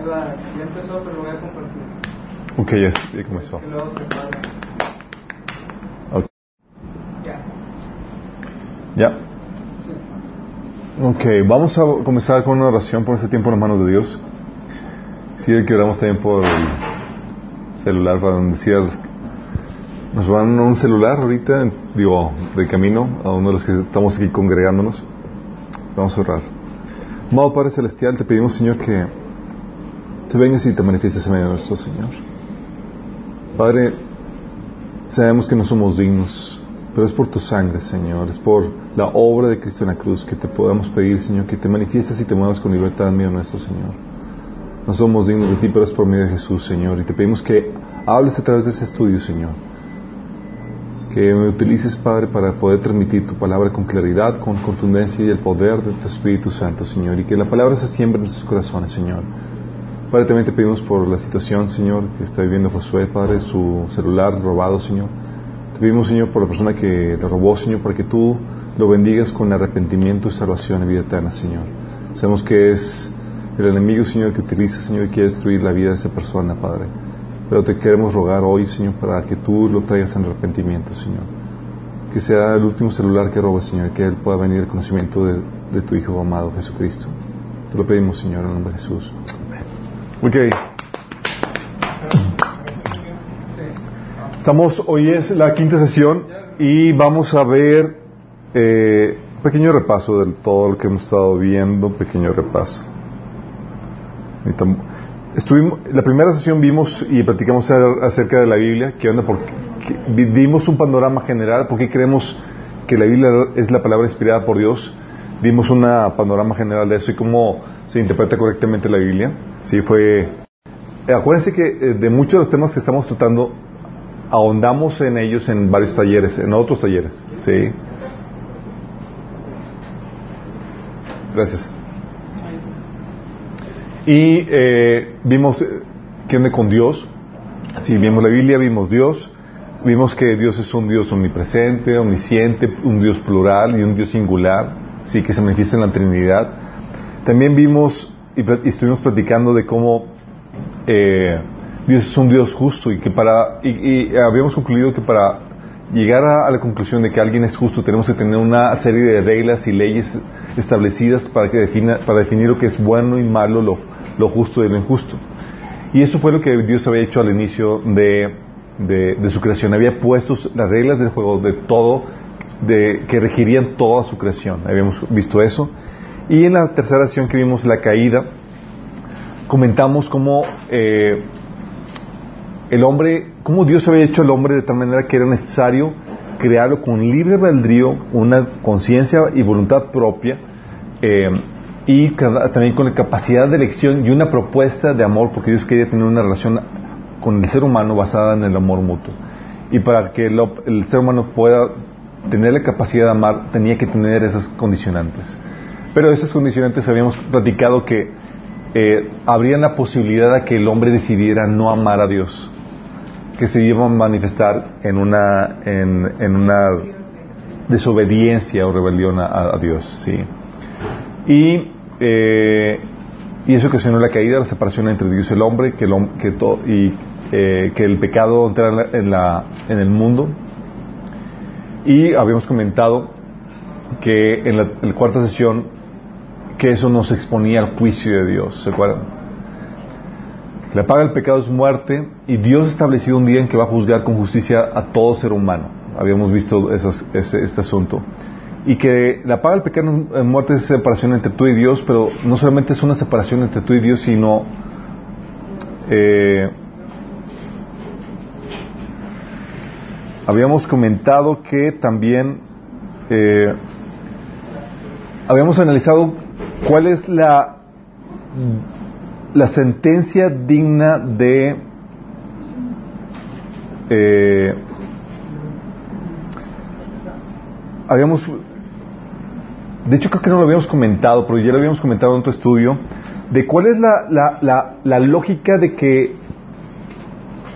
Ahí va, ya empezó, pero lo voy a compartir. Ok, ya, ya comenzó. Que luego se para. Ok. Ya. ¿Ya? Sí. Ok, vamos a comenzar con una oración por este tiempo en las manos de Dios. Sí, que oramos también por el celular para decir, nos van un celular ahorita, digo, de camino a uno de los que estamos aquí congregándonos. Vamos a orar. Amado Padre Celestial, te pedimos, Señor, que te vengas y te manifiestes en medio de nuestro Señor. Padre, sabemos que no somos dignos, pero es por tu sangre, Señor, es por la obra de Cristo en la cruz que te podamos pedir, Señor, que te manifiestes y te muevas con libertad en medio de nuestro Señor. No somos dignos de ti, pero es por medio de Jesús, Señor, y te pedimos que hables a través de este estudio, Señor. Que me utilices, Padre, para poder transmitir tu palabra con claridad, con contundencia y el poder de tu Espíritu Santo, Señor, y que la palabra se siembre en nuestros corazones, Señor. Padre, también te pedimos por la situación, Señor, que está viviendo Josué, Padre, su celular robado, Señor. Te pedimos, Señor, por la persona que le robó, Señor, para que tú lo bendigas con arrepentimiento y salvación y vida eterna, Señor. Sabemos que es el enemigo, Señor, que utiliza, Señor, y quiere destruir la vida de esa persona, Padre. Pero te queremos rogar hoy, Señor, para que tú lo traigas en arrepentimiento, Señor. Que sea el último celular que robe, Señor, que él pueda venir al conocimiento de, de tu Hijo amado, Jesucristo. Te lo pedimos, Señor, en el nombre de Jesús. Ok. Estamos, hoy es la quinta sesión y vamos a ver eh, un pequeño repaso de todo lo que hemos estado viendo, pequeño repaso. Estuvimos, la primera sesión vimos y platicamos acerca de la Biblia, que onda porque dimos un panorama general, por qué creemos que la Biblia es la palabra inspirada por Dios. Vimos un panorama general de eso y cómo se interpreta correctamente la Biblia. Sí, fue. eh, acuérdense que eh, de muchos de los temas que estamos tratando ahondamos en ellos en varios talleres, en otros talleres. Sí. Gracias. Y eh, vimos eh, qué onda con Dios. Si vimos la Biblia, vimos Dios. Vimos que Dios es un Dios omnipresente, omnisciente, un Dios plural y un Dios singular, sí, que se manifiesta en la Trinidad. También vimos y, estuvimos platicando de cómo eh, Dios es un Dios justo y que para y, habíamos concluido que para llegar a, a la conclusión de que alguien es justo tenemos que tener una serie de reglas y leyes establecidas para que defina, para definir lo que es bueno y malo, lo, lo justo y lo injusto. Y eso fue lo que Dios había hecho al inicio de, de- de su creación. Había puesto las reglas del juego de todo, de, que regirían toda su creación. Habíamos visto eso. Y en la tercera sesión que vimos la caída, comentamos cómo eh, el hombre, cómo Dios había hecho al hombre de tal manera que era necesario crearlo con libre albedrío, una conciencia y voluntad propia, eh, y también con la capacidad de elección y una propuesta de amor, porque Dios quería tener una relación con el ser humano basada en el amor mutuo. Y para que lo- el ser humano pueda tener la capacidad de amar, tenía que tener esas condicionantes. Pero esas condicionantes habíamos platicado que eh, habrían la posibilidad de que el hombre decidiera no amar a Dios, que se iba a manifestar en una, en, en una desobediencia o rebelión a, a Dios, sí. Y, eh, y eso ocasionó la caída, la separación entre Dios y el hombre, que el, que y eh, que el pecado entrara en, la- en, el mundo. Y habíamos comentado que en la cuarta sesión que eso nos exponía al juicio de Dios, ¿se acuerdan? La paga del pecado es muerte y Dios ha establecido un día en que va a juzgar con justicia a todo ser humano. Habíamos visto ese- este asunto. Y que la paga del pecado es muerte es separación entre tú y Dios, pero no solamente es una separación entre tú y Dios, sino eh, habíamos comentado que también eh, habíamos analizado cuál es la la sentencia digna de eh, habíamos de hecho creo que no lo habíamos comentado pero ya lo habíamos comentado en otro estudio de cuál es la, la, la, la lógica de que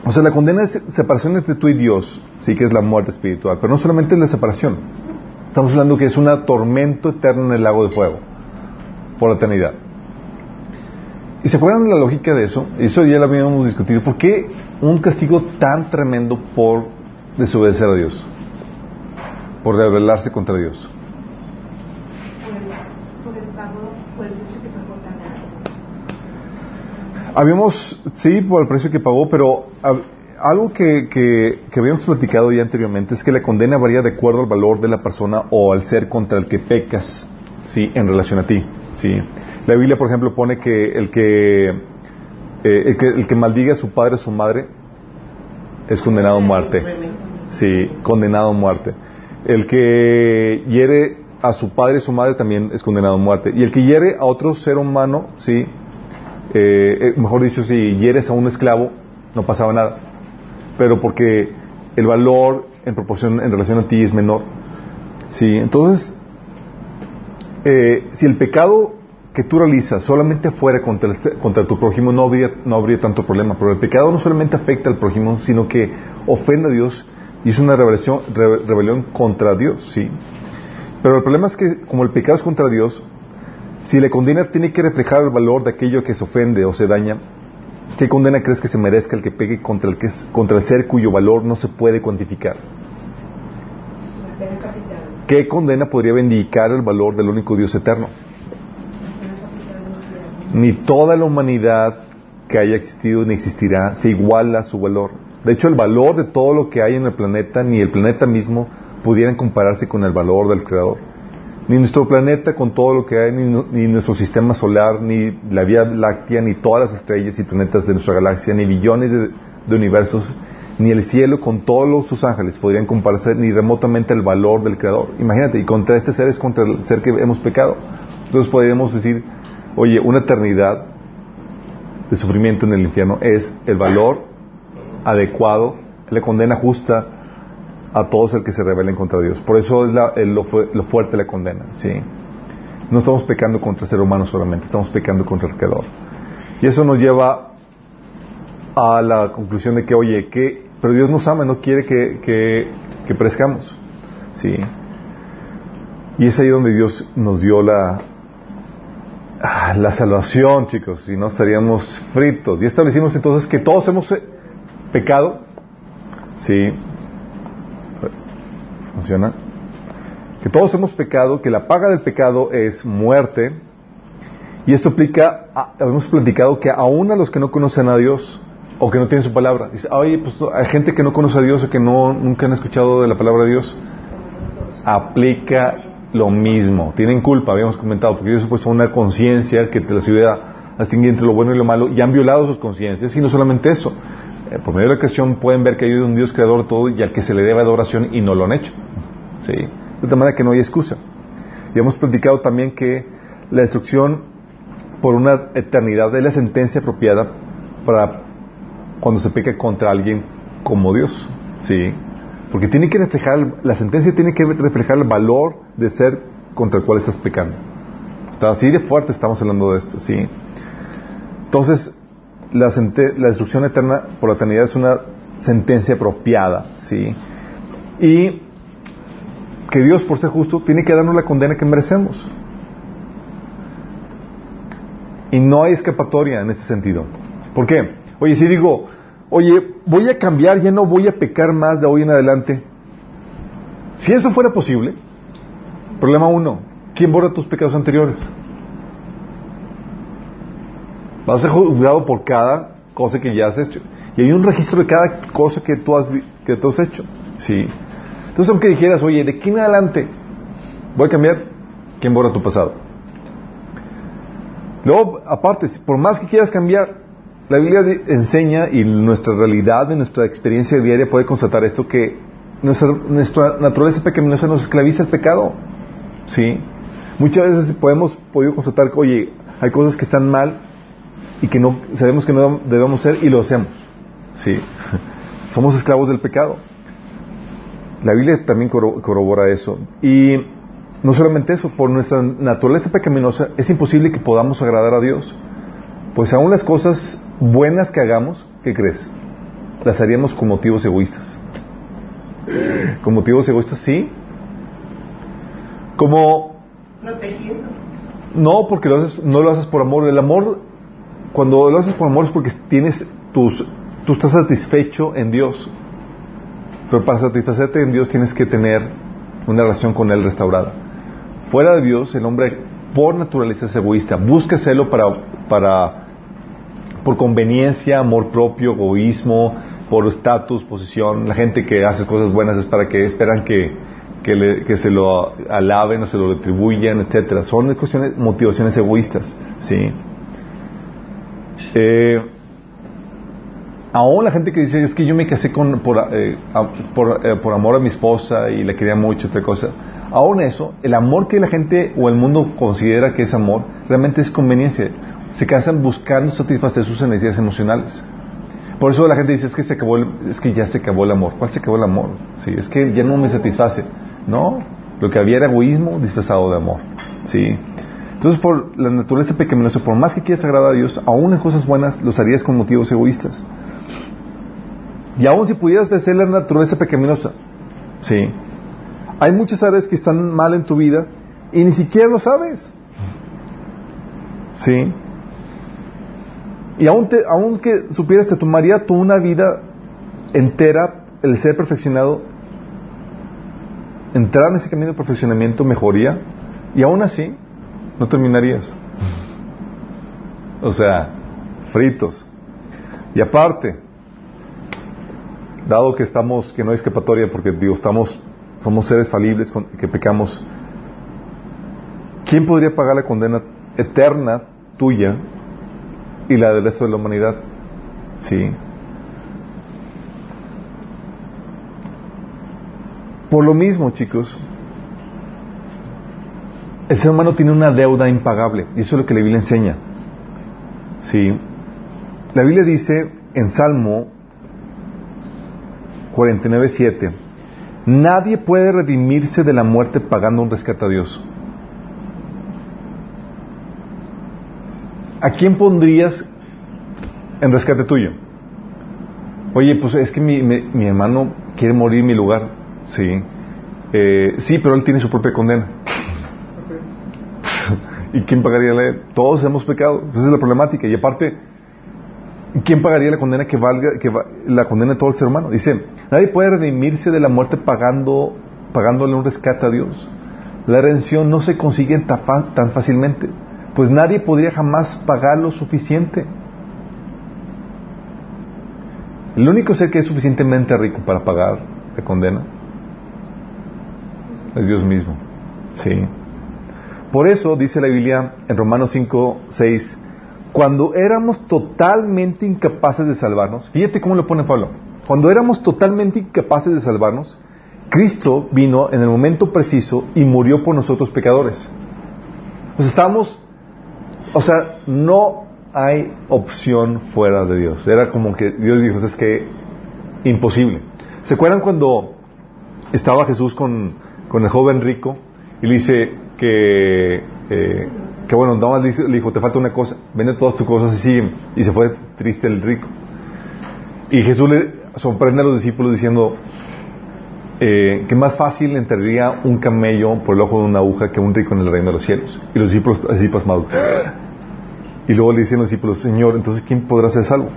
o sea la condena es separación entre tú y Dios sí que es la muerte espiritual pero no solamente es la separación. Estamos hablando que es un tormento eterno en el lago de fuego por la eternidad ¿Y se acuerdan de la lógica de eso? Eso ya lo habíamos discutido. ¿Por qué un castigo tan tremendo por desobedecer a Dios? Por rebelarse contra Dios. Habíamos, sí, por el precio que pagó, pero algo que, que, que habíamos platicado ya anteriormente es que la condena varía de acuerdo al valor de la persona o al ser contra el que pecas, sí, en relación a ti, sí. La Biblia, por ejemplo, pone que el que, eh, el que, el que maldiga a su padre o su madre es condenado a muerte. Sí, condenado a muerte. El que hiere a su padre y su madre también es condenado a muerte. Y el que hiere a otro ser humano, sí, eh, eh, mejor dicho, si hieres a un esclavo, no pasaba nada. Pero porque el valor en proporción, en relación a ti es menor. Sí, entonces, eh, si el pecado que tú realizas solamente fuera contra, el- contra tu prójimo, no habría, no habría tanto problema. Pero el pecado no solamente afecta al prójimo, sino que ofende a Dios y es una rebelión, re- rebelión contra Dios, sí. Pero el problema es que, como el pecado es contra Dios, si la condena tiene que reflejar el valor de aquello que se ofende o se daña, ¿qué condena crees que se merezca el que pegue contra el, que es, contra el ser cuyo valor no se puede cuantificar? ¿Qué condena podría vindicar el valor del único Dios eterno? Ni toda la humanidad que haya existido ni existirá se iguala a su valor. De hecho, el valor de todo lo que hay en el planeta, ni el planeta mismo, pudieran compararse con el valor del Creador. Ni nuestro planeta con todo lo que hay, ni, nu- ni nuestro sistema solar, ni la Vía Láctea, ni todas las estrellas y planetas de nuestra galaxia, ni billones de universos, ni el cielo con todos sus ángeles podrían compararse ni remotamente al valor del Creador. Imagínate, y contra este ser es contra el ser que hemos pecado. Entonces podríamos decir, oye, una eternidad de sufrimiento en el infierno es el valor adecuado, la condena justa a todos el que se rebelen contra Dios. Por eso es la- lo, fu- lo fuerte la condena, ¿sí? No estamos pecando contra el ser humano solamente, estamos pecando contra el Creador. Y eso nos lleva a la conclusión de que, oye, que, pero Dios nos ama, no quiere que, que, que perezcamos, ¿sí? Y es ahí donde Dios nos dio la, ah, la salvación, chicos, si no estaríamos fritos. Y establecimos entonces que todos hemos eh, pecado, ¿sí? ¿Funciona? Que todos hemos pecado, que la paga del pecado es muerte. Y esto aplica, a- habíamos platicado que aún a los que no conocen a Dios o que no tienen su palabra. Dice, oye, pues hay gente que no conoce a Dios o que no, nunca han escuchado de la palabra de Dios. Aplica lo mismo. Tienen culpa, habíamos comentado, porque ha puesto una conciencia que te las ayuda a distinguir entre lo bueno y lo malo y han violado sus conciencias. Y no solamente eso, eh, por medio de la creación pueden ver que hay un Dios creador de todo y al que se le debe adoración y no lo han hecho. De tal manera que no hay excusa. Y hemos platicado también que la destrucción por una eternidad es la sentencia apropiada para cuando se peca contra alguien como Dios. ¿Sí? Porque tiene que reflejar, la sentencia tiene que reflejar el valor de ser contra el cual estás pecando. Está así de fuerte estamos hablando de esto, ¿sí? Entonces, la, la destrucción eterna por la eternidad es una sentencia apropiada, ¿sí? Y que Dios, por ser justo, tiene que darnos la condena que merecemos. Y no hay escapatoria en ese sentido. ¿Por qué? Oye, si digo, oye, voy a cambiar, ya no voy a pecar más de hoy en adelante. Si eso fuera posible, problema uno, ¿quién borra tus pecados anteriores? Vas a ser juzgado por cada cosa que ya has hecho. Y hay un registro de cada cosa que tú has, que tú has hecho. Sí. Entonces, aunque dijeras, oye, de aquí en adelante voy a cambiar, ¿quién borra tu pasado? Luego, aparte, por más que quieras cambiar, la Biblia enseña y nuestra realidad, en nuestra experiencia diaria puede constatar esto, que nuestra, nuestra naturaleza pecaminosa nos esclaviza el pecado. ¿Sí? Muchas veces podemos constatar que, oye, hay cosas que están mal y que no sabemos que no debemos ser y lo hacemos. ¿Sí? Somos esclavos del pecado. La Biblia también corro- corrobora eso. Y no solamente eso, por nuestra naturaleza pecaminosa es imposible que podamos agradar a Dios. Pues aún las cosas buenas que hagamos, ¿qué crees? Las haríamos con motivos egoístas. ¿Con motivos egoístas? Sí. Como Protegiendo. no, porque lo haces, no lo haces por amor. El amor cuando lo haces por amor es porque tienes tus, tú estás satisfecho en Dios. Pero para satisfacerte en Dios tienes que tener una relación con Él restaurada. Fuera de Dios, el hombre por naturaleza es egoísta. Busca hacerlo para, para, por conveniencia, amor propio, egoísmo, por estatus, posición. La gente que hace cosas buenas es para que esperan que, que, se lo alaben o se lo retribuyan, etcétera. Son cuestiones, motivaciones egoístas, ¿sí? Eh, aún la gente que dice es que yo me casé con, por, eh, por, eh, por amor a mi esposa y la quería mucho, otra cosa. Aún eso, el amor que la gente o el mundo considera que es amor, realmente es conveniencia. Se casan buscando satisfacer sus necesidades emocionales. Por eso la gente dice es que se acabó es que ya se acabó el amor. ¿Cuál se acabó el amor? Sí, es que ya no me satisface. No, lo que había era egoísmo disfrazado de amor. Sí. Entonces, por la naturaleza pecaminosa, por más que quieras agradar a Dios, aún en cosas buenas los harías con motivos egoístas. Y aún si pudieras vencer la naturaleza pecaminosa, sí. Hay muchas áreas que están mal en tu vida y ni siquiera lo sabes. Sí. Y aún, te, aún que supieras, te tomaría toda una vida entera el ser perfeccionado, entrar en ese camino de perfeccionamiento, mejoría, y aún así no terminarías. O sea, fritos. Y aparte, dado que estamos, que no hay escapatoria, porque digo, estamos, somos seres falibles con- que pecamos, ¿quién podría pagar la condena eterna tuya y la del resto de la humanidad? Sí. Por lo mismo, chicos, el ser humano tiene una deuda impagable, y eso es lo que la Biblia enseña. Sí. La Biblia dice en Salmo 49.7, nadie puede redimirse de la muerte pagando un rescate a Dios. ¿A quién pondrías en rescate tuyo? Oye, pues es que mi, mi- hermano quiere morir en mi lugar. Sí. Eh, sí, pero él tiene su propia condena. ¿Y quién pagaría la Todos hemos pecado. Esa es la problemática. Y aparte, ¿quién pagaría la condena que valga, que va- la condena de todo el ser humano? Dice, nadie puede redimirse de la muerte pagando, pagándole un rescate a Dios. La redención no se consigue tan, tan fácilmente, pues nadie podría jamás pagar lo suficiente. El único ser que es suficientemente rico para pagar la condena es Dios mismo. Sí. Por eso dice la Biblia en Romanos 5, 6, cuando éramos totalmente incapaces de salvarnos, fíjate cómo lo pone Pablo, cuando éramos totalmente incapaces de salvarnos, Cristo vino en el momento preciso y murió por nosotros pecadores. Pues estamos, o sea, no hay opción fuera de Dios. Era como que Dios dijo, es que imposible. ¿Se acuerdan cuando estaba Jesús con, con el joven rico y le dice que, eh, que bueno, nada más le dijo, te falta una cosa, vende todas tus cosas y sigue. Y se fue triste el rico. Y Jesús le sorprende a los discípulos diciendo eh, que más fácil entraría un camello por el ojo de una aguja que un rico en el reino de los cielos. Y los discípulos así pasmados. Y luego le dicen los discípulos, Señor, entonces ¿quién podrá ser salvo?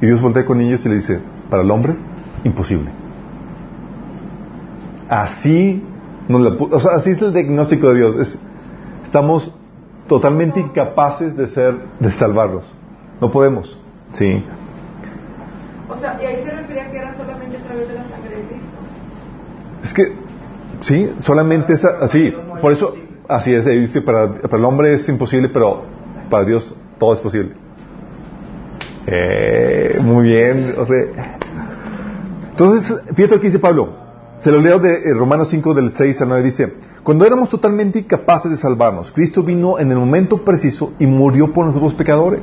Y Dios voltea con ellos y le dice, para el hombre, imposible. Así, nos la o sea, así es el diagnóstico de Dios. Es- estamos totalmente incapaces de ser, de salvarlos. No podemos. Sí. O sea, y ahí se refería que era solamente a través de la sangre de Cristo. Es que, sí, solamente es así. Por eso, así es. Dice, para, para el hombre es imposible, pero para Dios todo es posible. Eh, muy bien. entonces, fíjate lo que dice Pablo. Se lo leo de eh, Romanos 5 del 6 al 9. Dice, cuando éramos totalmente incapaces de salvarnos, Cristo vino en el momento preciso y murió por nosotros pecadores.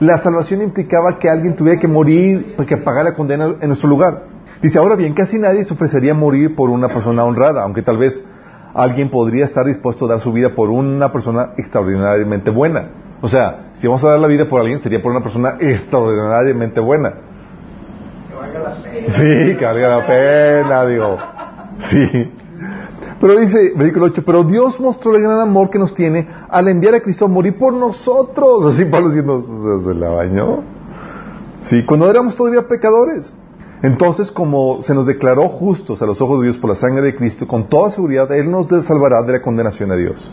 La salvación implicaba que alguien tuviera que morir para que pagara la condena en nuestro lugar. Dice, ahora bien, casi nadie se ofrecería morir por una persona honrada, aunque tal vez alguien podría estar dispuesto a dar su vida por una persona extraordinariamente buena. O sea, si vamos a dar la vida por alguien, sería por una persona extraordinariamente buena. Que valga la pena. Sí, que valga la pena, digo. Sí. Pero dice, versículo 8, pero Dios mostró el gran amor que nos tiene al enviar a Cristo a morir por nosotros. Así Pablo diciendo, se la bañó. Sí, cuando éramos todavía pecadores. Entonces, como se nos declaró justos a los ojos de Dios por la sangre de Cristo, con toda seguridad Él nos salvará de la condenación a Dios.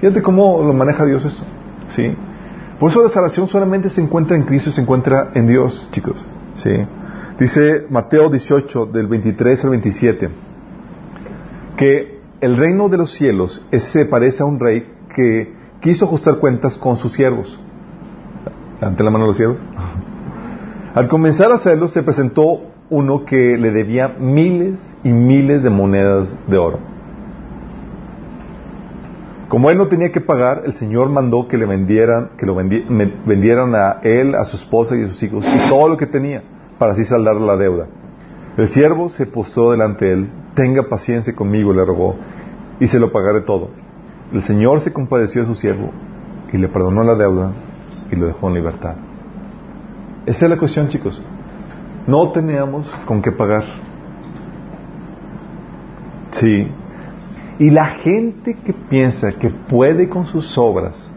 Fíjate cómo lo maneja Dios eso. ¿Sí? Por eso la salvación solamente se encuentra en Cristo, se encuentra en Dios, chicos. ¿Sí? Dice Mateo 18, del 23 al 27, que el reino de los cielos se parece a un rey que quiso ajustar cuentas con sus siervos. Ante la mano de los siervos. Al comenzar a hacerlo, se presentó uno que le debía miles y miles de monedas de oro. Como él no tenía que pagar, el Señor mandó que le vendieran, que lo vendieran a él, a su esposa y a sus hijos y todo lo que tenía para así saldar la deuda. El siervo se postró delante de él, tenga paciencia conmigo, le rogó, y se lo pagaré todo. El Señor se compadeció de su siervo y le perdonó la deuda y lo dejó en libertad. Esa es la cuestión, chicos. No teníamos con qué pagar. Sí. Y la gente que piensa que puede con sus obras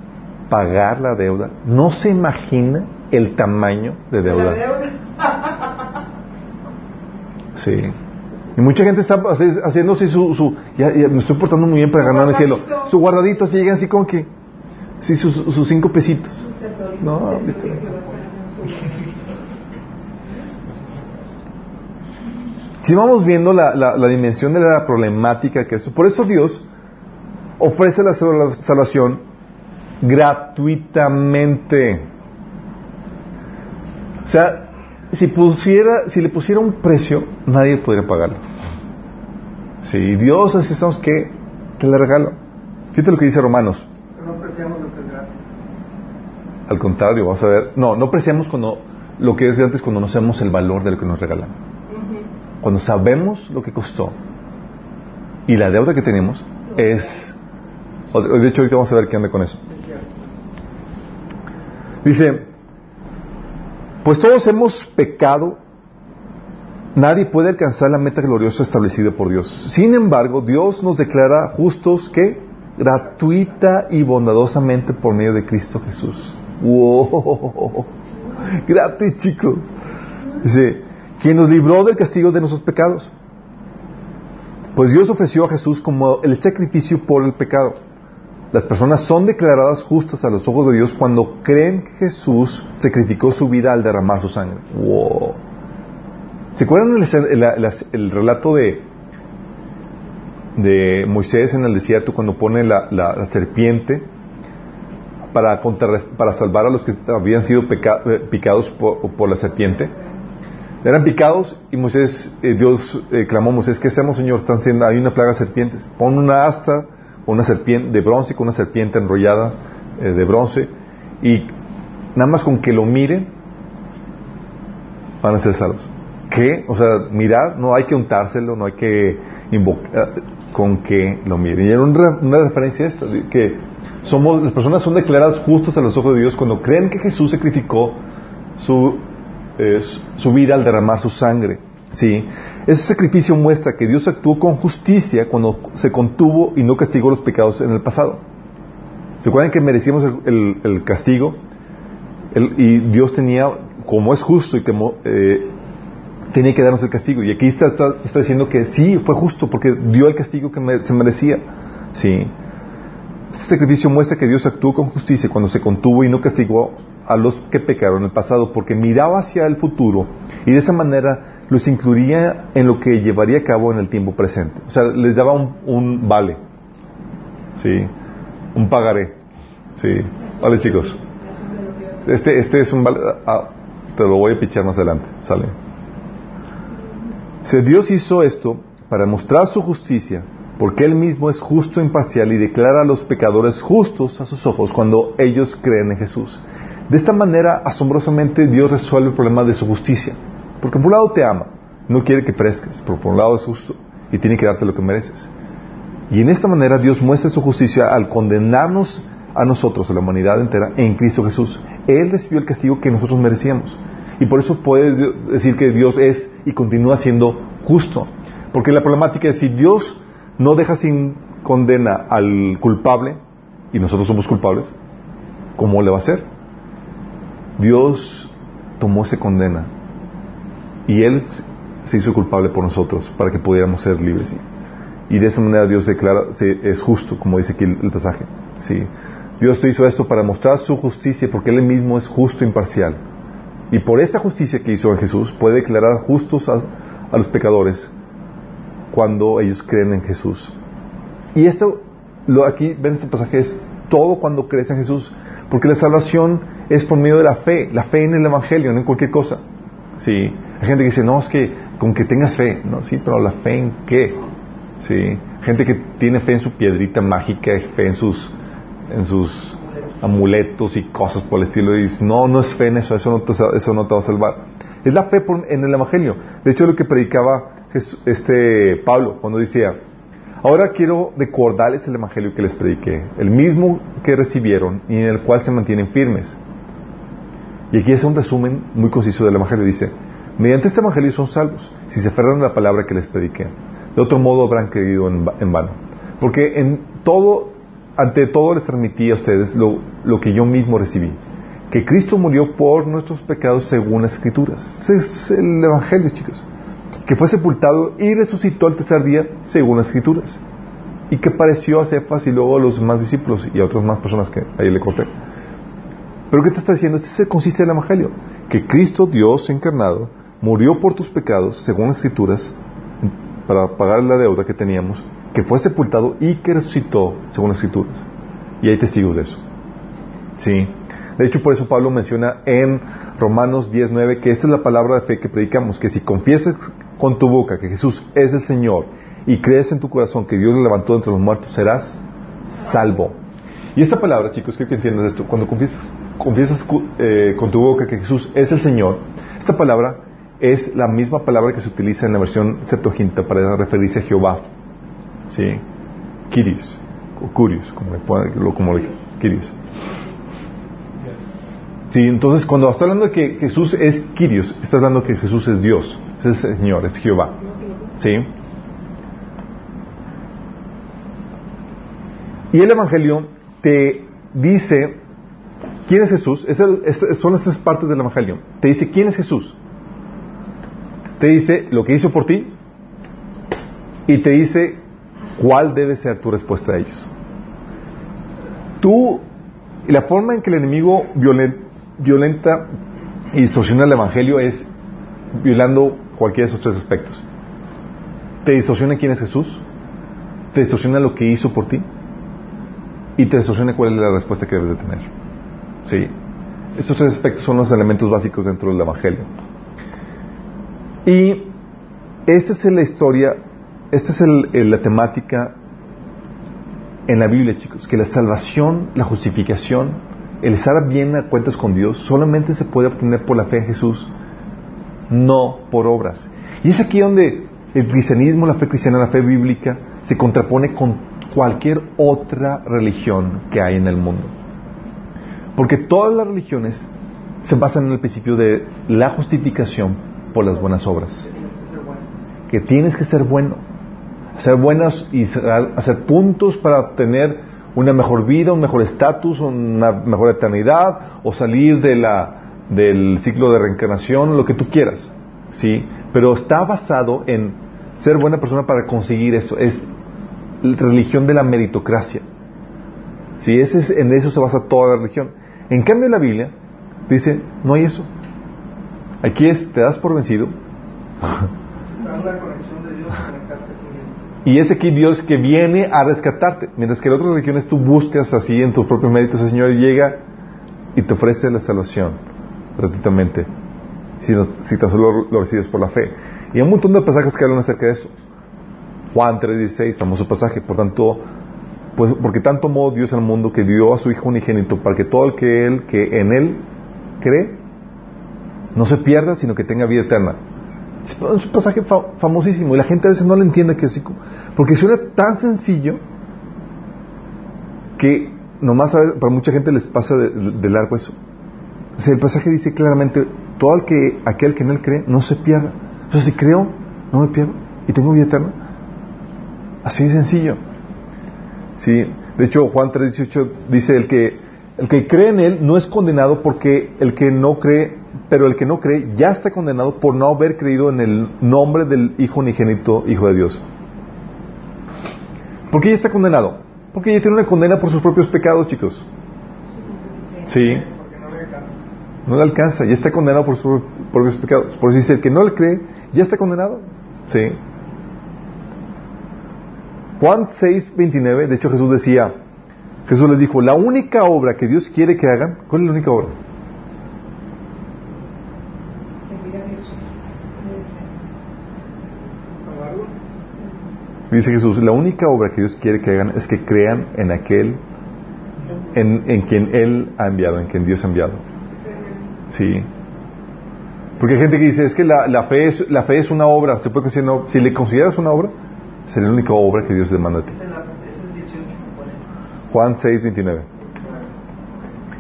pagar la deuda, no se imagina el tamaño de deuda. Sí. Y mucha gente está haciendo así su, su ya, me estoy portando muy bien para ganar en el cielo. Su guardadito así llegan así con que, sí, sus, sus cinco pesitos. No, ¿viste? Si vamos viendo la, la, dimensión de la problemática que es, por eso Dios ofrece la salvación gratuitamente. O sea, si pusiera, si le pusiera un precio, nadie podría pagarlo. Si Dios así estamos que te le regalo. Fíjate lo que dice Romanos. no apreciamos lo que es gratis. Al contrario, vamos a ver. No, no apreciamos cuando lo que es gratis cuando no sabemos el valor de lo que nos regalan cuando sabemos lo que costó y la deuda que tenemos es... De hecho, ahorita vamos a ver qué anda con eso. Dice, pues todos hemos pecado, nadie puede alcanzar la meta gloriosa establecida por Dios. Sin embargo, Dios nos declara justos que gratuita y bondadosamente por medio de Cristo Jesús. ¡Wow! Gratis, chicos. Dice, quien nos libró del castigo de nuestros pecados. Pues Dios ofreció a Jesús como el sacrificio por el pecado. Las personas son declaradas justas a los ojos de Dios cuando creen que Jesús sacrificó su vida al derramar su sangre. Wow. ¿Se acuerdan el, relato de, de Moisés en el desierto cuando pone la, serpiente para, para salvar a los que habían sido eh, picados por la serpiente? Eran picados y Moisés, eh, Dios eh, clamó a Moisés, ¿qué hacemos, Señor? Están siendo, hay una plaga de serpientes. Pon una asta, una serpiente de bronce con una serpiente enrollada eh, de bronce y nada más con que lo miren van a ser salvos. ¿Qué? O sea, mirar, no hay que untárselo, no hay que invocar, con que lo miren. Y era una, referencia a esto, que somos, las personas son declaradas justas a los ojos de Dios cuando creen que Jesús sacrificó su su vida al derramar su sangre. ¿sí? Ese sacrificio muestra que Dios actuó con justicia cuando se contuvo y no castigó los pecados en el pasado. ¿Se acuerdan que merecíamos el, castigo? y Dios tenía, como es justo y como eh, tenía que darnos el castigo. Y aquí está, está, diciendo que sí, fue justo porque dio el castigo que se merecía. ¿sí? Ese sacrificio muestra que Dios actuó con justicia cuando se contuvo y no castigó a los que pecaron en el pasado, porque miraba hacia el futuro y de esa manera los incluiría en lo que llevaría a cabo en el tiempo presente. O sea, les daba un, vale, ¿sí? Un pagaré, ¿sí? Vale, chicos. Este, este es un vale, ah, te lo voy a pichar más adelante, ¿sale? Si Dios hizo esto para mostrar su justicia, porque Él mismo es justo, imparcial y declara a los pecadores justos a sus ojos cuando ellos creen en Jesús. De esta manera, asombrosamente, Dios resuelve el problema de su justicia. Porque por un lado te ama, no quiere que perezcas, pero por un lado es justo y tiene que darte lo que mereces. Y en esta manera Dios muestra su justicia al condenarnos a nosotros, a la humanidad entera, en Cristo Jesús. Él recibió el castigo que nosotros merecíamos. Y por eso puede decir que Dios es y continúa siendo justo. Porque la problemática es si Dios no deja sin condena al culpable, y nosotros somos culpables, ¿cómo le va a hacer? Dios tomó esa condena y Él se hizo culpable por nosotros para que pudiéramos ser libres. Y de esa manera Dios declara, es justo, como dice aquí el, pasaje. ¿sí? Dios hizo esto para mostrar su justicia porque Él mismo es justo e imparcial. Y por esta justicia que hizo en Jesús puede declarar justos a, los pecadores cuando ellos creen en Jesús. Y esto, lo aquí ven este pasaje, es todo cuando crees en Jesús, porque la salvación es por medio de la fe, la fe en el Evangelio, no en cualquier cosa. Sí, hay gente que dice, no, es que con que tengas fe, no, sí, pero la fe en qué, sí, gente que tiene fe en su piedrita mágica, fe en sus, en sus amuletos y cosas por el estilo, y dice, no, no es fe en eso, eso no te, eso no te va a salvar. Es la fe en el Evangelio. De hecho, lo que predicaba este Pablo cuando decía, ahora quiero recordarles el Evangelio que les prediqué, el mismo que recibieron y en el cual se mantienen firmes. Y aquí es un resumen muy conciso del Evangelio. Dice, mediante este Evangelio son salvos, si se aferran a la palabra que les prediqué. De otro modo habrán creído en, vano. Porque en todo, ante todo les transmití a ustedes lo, que yo mismo recibí. Que Cristo murió por nuestros pecados según las Escrituras. Ese es el Evangelio, chicos que fue sepultado y resucitó al tercer día según las escrituras. Y que pareció a Cefas y luego a los demás discípulos y a otras más personas que ahí le conté. Pero ¿qué te está diciendo? Este consiste el Evangelio. Que Cristo, Dios encarnado, murió por tus pecados según las escrituras para pagar la deuda que teníamos, que fue sepultado y que resucitó según las escrituras. Y hay testigos de eso. Sí. De hecho, por eso Pablo menciona en Romanos 10.9 que esta es la palabra de fe que predicamos, que si confiesas con tu boca que Jesús es el Señor y crees en tu corazón que Dios le levantó entre los muertos, serás salvo. Y esta palabra, chicos, quiero que entiendas esto. Cuando confiesas, confiesas eh, con tu boca que Jesús es el Señor, esta palabra es la misma palabra que se utiliza en la versión Septuaginta para referirse a Jehová. ¿Sí? Kyrios, o Curios, como le, como le Kyrios. Sí, entonces cuando está hablando de que Jesús es Kyrios, está hablando de que Jesús es Dios, es el Señor, es Jehová. ¿Sí? Y el Evangelio te dice quién es Jesús, son esas partes del Evangelio. Te dice quién es Jesús. Te dice lo que hizo por ti y te dice cuál debe ser tu respuesta a ellos. Tú, la forma en que el enemigo violenta violenta y distorsiona el Evangelio es violando cualquiera de esos tres aspectos. Te distorsiona quién es Jesús, te distorsiona lo que hizo por ti y te distorsiona cuál es la respuesta que debes de tener. ¿Sí? Estos tres aspectos son los elementos básicos dentro del Evangelio. Y esta es la historia, esta es la temática en la Biblia, chicos, que la salvación, la justificación el estar bien a cuentas con Dios solamente se puede obtener por la fe en Jesús, no por obras. Y es aquí donde el cristianismo, la fe cristiana, la fe bíblica, se contrapone con cualquier otra religión que hay en el mundo. Porque todas las religiones se basan en el principio de la justificación por las buenas obras. Que tienes que ser bueno. Ser buenos y hacer puntos para obtener una mejor vida, un mejor estatus, una mejor eternidad, o salir de la, del ciclo de reencarnación, lo que tú quieras. ¿sí? Pero está basado en ser buena persona para conseguir eso. Es religión de la meritocracia. ¿sí? Ese es, en eso se basa toda la religión. En cambio, la Biblia dice: no hay eso. Aquí es: te das por vencido. Y es aquí Dios que viene a rescatarte. Mientras que en otras religiones tú buscas así en tus propios méritos, el Señor llega y te ofrece la salvación gratuitamente. Si, si tan solo lo recibes por la fe. Y hay un montón de pasajes que hablan acerca de eso. Juan 3:16, famoso pasaje. Por tanto, pues, porque tanto amó Dios al mundo que dio a su Hijo unigénito para que todo el que él, que en él cree, no se pierda, sino que tenga vida eterna. Es un pasaje famosísimo y la gente a veces no lo entiende que así, porque suena tan sencillo que nomás para mucha gente les pasa de, largo eso. El pasaje dice claramente, todo el que, aquel que en él cree, no se pierda. Entonces, si creo, no me pierdo y tengo vida eterna. Así de sencillo. Sí. De hecho, Juan 3:18 dice el que el que cree en él no es condenado porque el que no cree, pero el que no cree ya está condenado por no haber creído en el nombre del Hijo unigénito, Hijo de Dios. ¿Por qué ya está condenado? Porque ya tiene una condena por sus propios pecados, chicos. Sí. No le alcanza, ya está condenado por sus propios pecados. Por eso dice, el que no le cree, ya está condenado. Sí. Juan 6, 29, de hecho Jesús decía, Jesús les dijo, la única obra que Dios quiere que hagan, ¿cuál es la única obra? Dice Jesús, la única obra que Dios quiere que hagan es que crean en aquel, en, en quien Él ha enviado, en quien Dios ha enviado. Sí. Porque hay gente que dice, es que la, la fe, es, la fe es una obra, se puede considerar una obra. Si le consideras una obra, será la única obra que Dios demanda a ti. Ese es la- ese es 18. ¿Cuál es? Juan 6, 29.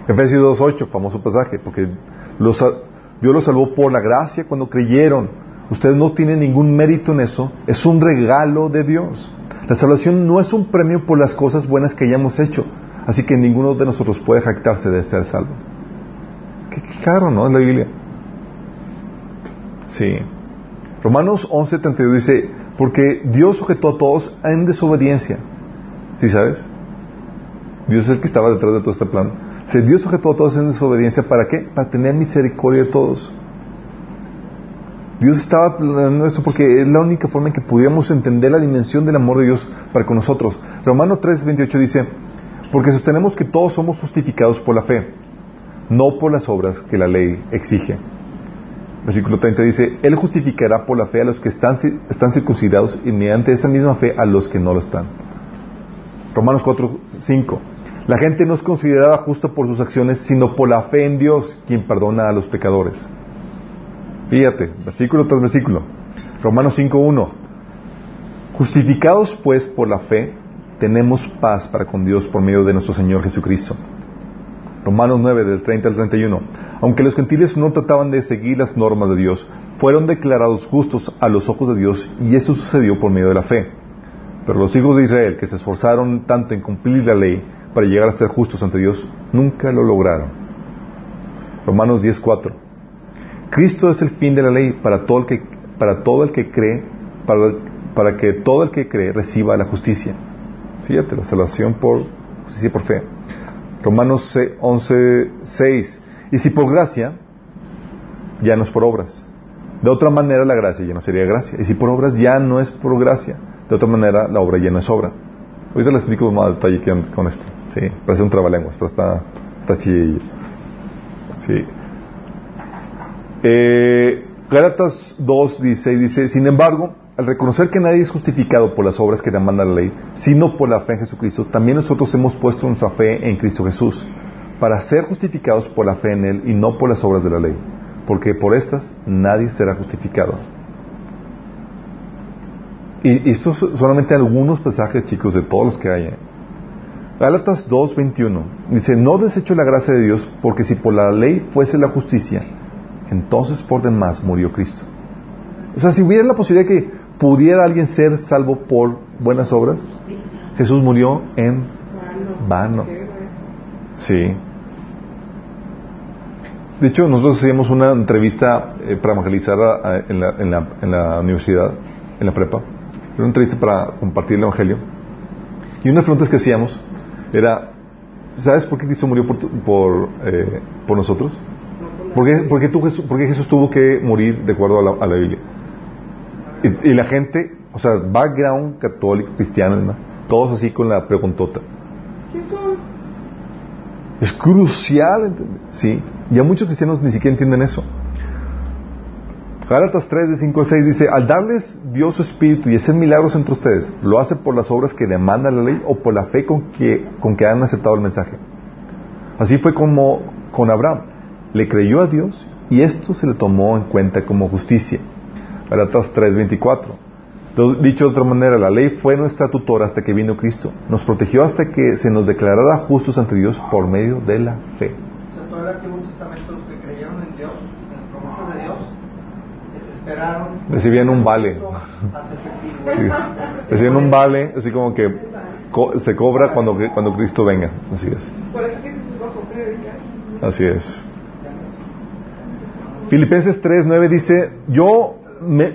Efesios 2, 8, famoso pasaje, porque los, Dios los salvó por la gracia cuando creyeron. Ustedes no tienen ningún mérito en eso, es un regalo de Dios. La salvación no es un premio por las cosas buenas que hayamos hecho, así que ninguno de nosotros puede jactarse de ser salvo. Qué, qué claro, ¿no? Es la Biblia. Sí. Romanos 11, 32 dice, porque Dios sujetó a todos en desobediencia. ¿Sí sabes? Dios es el que estaba detrás de todo este plan. Se Dios sujetó a todos en desobediencia, ¿para qué? Para tener misericordia de todos. Dios estaba planeando esto porque es la única forma en que pudiéramos entender la dimensión del amor de Dios para con nosotros. Romano 3, 28 dice, porque sostenemos que todos somos justificados por la fe, no por las obras que la ley exige. Versículo 30 dice, Él justificará por la fe a los que están, circuncidados y mediante esa misma fe a los que no lo están. Romanos 4, 5. La gente no es considerada justa por sus acciones, sino por la fe en Dios, quien perdona a los pecadores. Fíjate, versículo tras versículo. Romanos 5, 1. Justificados pues por la fe, tenemos paz para con Dios por medio de nuestro Señor Jesucristo. Romanos 9, del 30 al 31. Aunque los gentiles no trataban de seguir las normas de Dios, fueron declarados justos a los ojos de Dios y eso sucedió por medio de la fe. Pero los hijos de Israel, que se esforzaron tanto en cumplir la ley para llegar a ser justos ante Dios, nunca lo lograron. Romanos 10, 4. Cristo es el fin de la ley para todo el que, todo el que cree, para, para que todo el que cree reciba la justicia. Fíjate, la salvación por justicia por fe. Romanos 11, 6. Y si por gracia, ya no es por obras. De otra manera la gracia ya no sería gracia. Y si por obras ya no es por gracia. De otra manera la obra ya no es obra. Ahorita les explico más detalle con, esto. Sí, parece un trabalenguas, pero está, está chidillo. Sí. Eh, Gálatas 2, 16 dice, sin embargo, al reconocer que nadie es justificado por las obras que demanda la ley, sino por la fe en Jesucristo, también nosotros hemos puesto nuestra fe en Cristo Jesús, para ser justificados por la fe en Él y no por las obras de la ley, porque por estas nadie será justificado. Y, y estos solamente algunos pasajes, chicos, de todos los que hay. ¿eh? Gálatas 2, 21 dice, no desecho la gracia de Dios, porque si por la ley fuese la justicia, entonces por demás murió Cristo. O sea, si hubiera la posibilidad que pudiera alguien ser salvo por buenas obras, Jesús murió en vano. Sí. De hecho, nosotros hacíamos una entrevista eh, para evangelizar a- a- en, la, en, la, en la universidad, en la prepa. Era una entrevista para compartir el Evangelio. Y una de las preguntas que hacíamos era, ¿sabes por qué Cristo murió por, tu- por, eh, por nosotros? ¿Por qué, por qué tú, Jesús, por qué Jesús tuvo que morir de acuerdo a la, a la Biblia? Y, y la gente, o sea, background católico, cristiano, ¿no? todos así con la preguntota. Es crucial, sí. Y a muchos cristianos ni siquiera entienden eso. Gálatas 3, de 5 al 6 dice, al darles Dios su Espíritu y hacer milagros entre ustedes, ¿lo hace por las obras que demanda la ley o por la fe con que, con que han aceptado el mensaje? Así fue como con Abraham. Le creyó a Dios y esto se le tomó en cuenta como justicia. Gálatas 3, 24. Do- Dicho de otra manera, la ley fue nuestra tutora hasta que vino Cristo. Nos protegió hasta que se nos declarara justos ante Dios por medio de la fe. O sea, todo el Antiguo Testamento, los que creyeron en Dios, en las promesas de Dios, les esperaron. Recibían un vale. Sí. Decían un vale, así como que co- se cobra cuando, cuando Cristo venga. Así es. Por eso que Jesús bajó a predicar. Así es. Filipenses 3:9 dice, yo,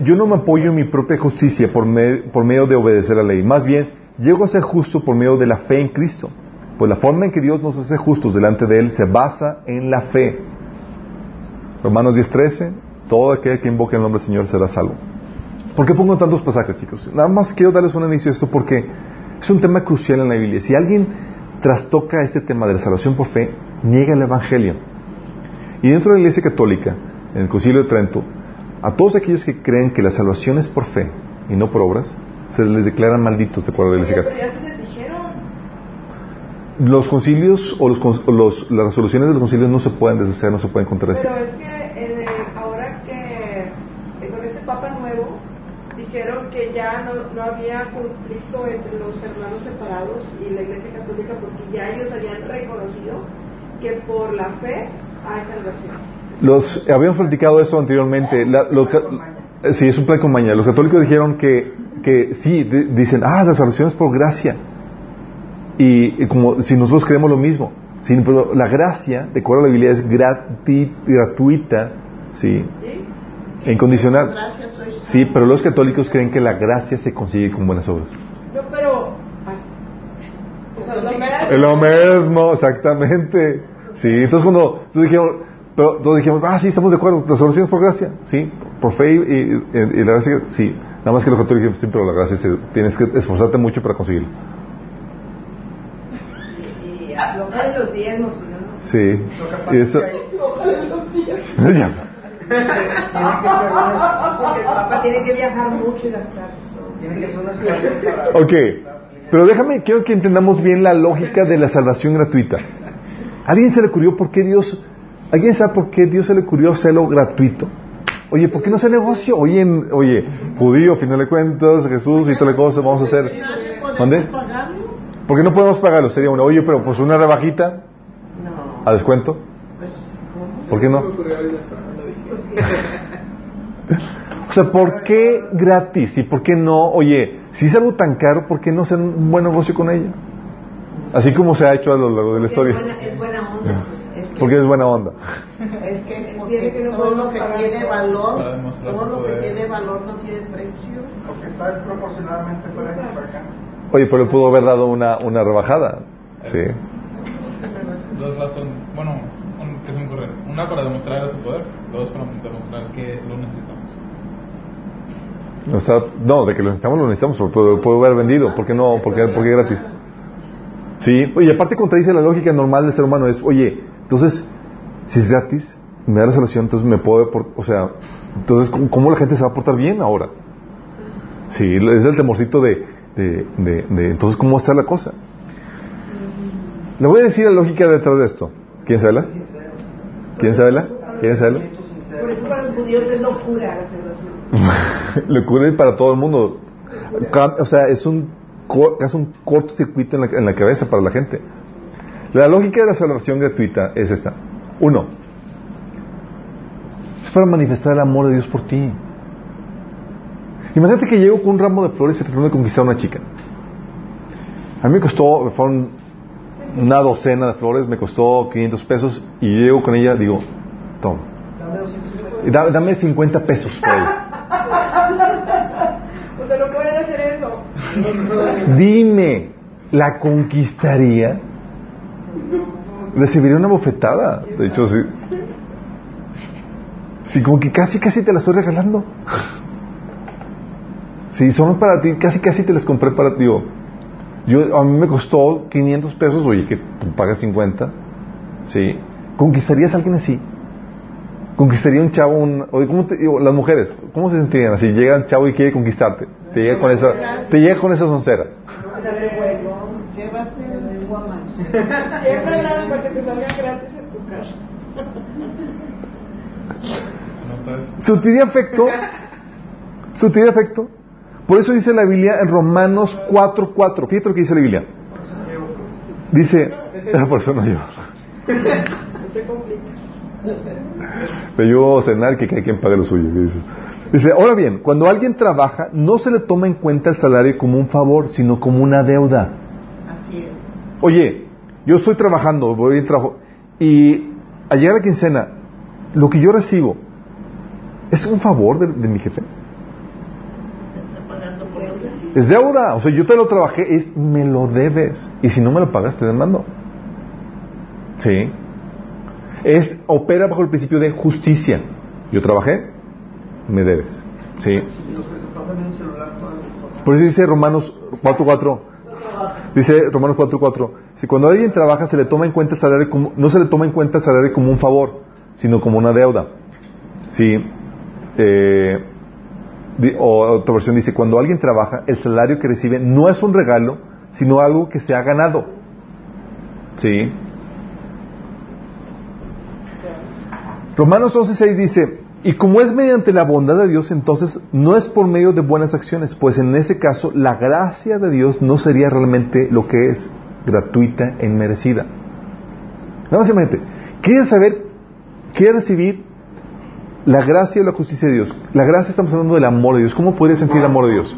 yo no me apoyo en mi propia justicia por medio de obedecer la ley. Más bien, llego a ser justo por medio de la fe en Cristo. Pues la forma en que Dios nos hace justos delante de Él se basa en la fe. Romanos 10:13, todo aquel que invoque el nombre del Señor será salvo. ¿Por qué pongo tantos pasajes, chicos? Nada más quiero darles un inicio a esto porque es un tema crucial en la Biblia. Si alguien trastoca este tema de la salvación por fe, niega el Evangelio. Y dentro de la Iglesia Católica, en el Concilio de Trento, a todos aquellos que creen que la salvación es por fe y no por obras, se les declaran malditos de acuerdo a la Iglesia. Los concilios o, los, o los- las resoluciones de los concilios no se pueden deshacer, no se pueden contradecir. Pero es que en el- ahora que eh, con este Papa nuevo dijeron que ya no, no había conflicto entre los hermanos separados y la Iglesia Católica porque ya ellos habían reconocido que por la fe hay salvación. Los, habíamos platicado eso anteriormente. La- los sí, es un plan con maña. Los católicos dijeron que, que sí, di- dicen, ah, la salvación es por gracia. Y, y como si nosotros creemos lo mismo. Sí, pero la gracia, de acuerdo a la Biblia, es grati- gratuita, sí, ¿Sí? incondicional. Sí, pero los católicos creen que la gracia se consigue con buenas obras. No, pero. ay, sea, lo mismo, exactamente. Sí, entonces cuando todos dijeron, pero todos dijimos, ah, sí, estamos de acuerdo, la salvación es por gracia, sí, por fe y, y- y la gracia, sí. Nada más que los católicos dijimos, sí, pero la gracia se- tienes que esforzarte mucho para conseguirlo. Y, y de los diezmos, ¿no? Sí. Y es eso... ser unas, Porque el Papa tiene que viajar mucho y gastar. tienen que ser para... Ok, pero déjame, quiero que entendamos bien la lógica de la salvación gratuita. ¿A ¿Alguien se le ocurrió por qué Dios, alguien sabe por qué Dios se le ocurrió hacerlo gratuito? Oye, ¿por qué no hace negocio? Oye, en- oye, judío, final de cuentas, Jesús y toda la cosa, vamos a hacer. Pagarlo. ¿Por qué no podemos pagarlo? Sería uno, oye, pero pues una rebajita No. a descuento. Pues, ¿cómo? ¿Por qué no? O sea, ¿por qué gratis? ¿Y por qué no? Oye, si es algo tan caro, ¿por qué no hacer un buen negocio con ella? Así como se ha hecho a lo largo de la historia. Es buena, es buena onda. Que, Porque es buena onda. Es que porque que no todo lo que tiene valor, todo lo que tiene valor no tiene precio. Porque está desproporcionadamente fuera de nuestro alcance. Oye, pero le pudo haber dado una, una rebajada. Sí. Dos razones. Bueno, un- ¿qué se me ocurre? Una para demostrar ese poder, dos para demostrar que lo necesitamos. No, está- no, de que lo necesitamos, lo necesitamos, pero pudo, pudo haber vendido. ¿Por qué no? ¿Por qué, por qué gratis? Sí. Oye, aparte contradice la lógica normal del ser humano. Es, oye, entonces, si es gratis, me da la salvación, entonces me puedo... o sea, entonces, ¿cómo, la gente se va a portar bien ahora? Sí, es el temorcito de, de, de, de, entonces, ¿cómo va a estar la cosa? Le voy a decir la lógica detrás de esto. ¿Quién sabe la? ¿Quién sabe la? ¿Quién sabe la? por eso para los judíos es locura la salvación. Le ocurre para todo el mundo. O sea, es un, es un cortocircuito en la, en la cabeza para la gente. La lógica de la salvación gratuita es esta. Uno, es para manifestar el amor de Dios por ti. Imagínate que llego con un ramo de flores y tratando de conquistar a una chica. A mí me costó, fueron una docena de flores, me costó 500 pesos y llego con ella, digo, toma, Dame 250. y da- dame 50 pesos por ella. O sea, no que vayan a hacer eso. Dime, ¿la conquistaría? Recibiría una bofetada. De hecho, sí. Sí, como que casi, casi te la estoy regalando. Sí, son para ti, casi, casi te las compré para ti. Yo, a mí me costó 500 pesos, oye, que tú pagas 50. Sí. ¿Conquistarías a alguien así? ¿Conquistaría un chavo, un, oye, ¿cómo te, digo, las mujeres, ¿cómo se sentirían así? Llega un chavo y quiere conquistarte. Te llega con esa, te llega con esa soncera. Guamas. Siempre nada para que te salga gratis en tu casa. Anotas. Surtiría afecto. Surtiría afecto. Por eso dice la Biblia en Romanos 4.4. Fíjate lo que dice la Biblia. Dice, por eso no yo. Pero yo a cenar que cada quien pague lo suyo. ¿qué Dice? dice, ahora bien, cuando alguien trabaja, no se le toma en cuenta el salario como un favor, sino como una deuda. Oye, yo estoy trabajando, voy al trabajo, y al llegar a la quincena, lo que yo recibo, ¿es un favor de, de mi jefe? Es deuda. O sea, yo te lo trabajé, es me lo debes. Y si no me lo pagas, te demando. Sí. Es, opera bajo el principio de justicia. Yo trabajé, me debes. Sí. Por eso dice Romanos 4.4. Dice Romanos 4.4. Si cuando alguien trabaja se le toma en cuenta el salario como, no se le toma en cuenta el salario como un favor, sino como una deuda. Sí. Eh, o otra versión dice, cuando alguien trabaja, el salario que recibe no es un regalo, sino algo que se ha ganado. Sí. Romanos 11.6 dice, y como es mediante la bondad de Dios, entonces no es por medio de buenas acciones, pues en ese caso la gracia de Dios no sería realmente lo que es, gratuita e inmerecida. Nada más imagínate, ¿quieres saber, quieres recibir la gracia y la justicia de Dios? La gracia estamos hablando del amor de Dios. ¿Cómo podrías sentir el amor de Dios?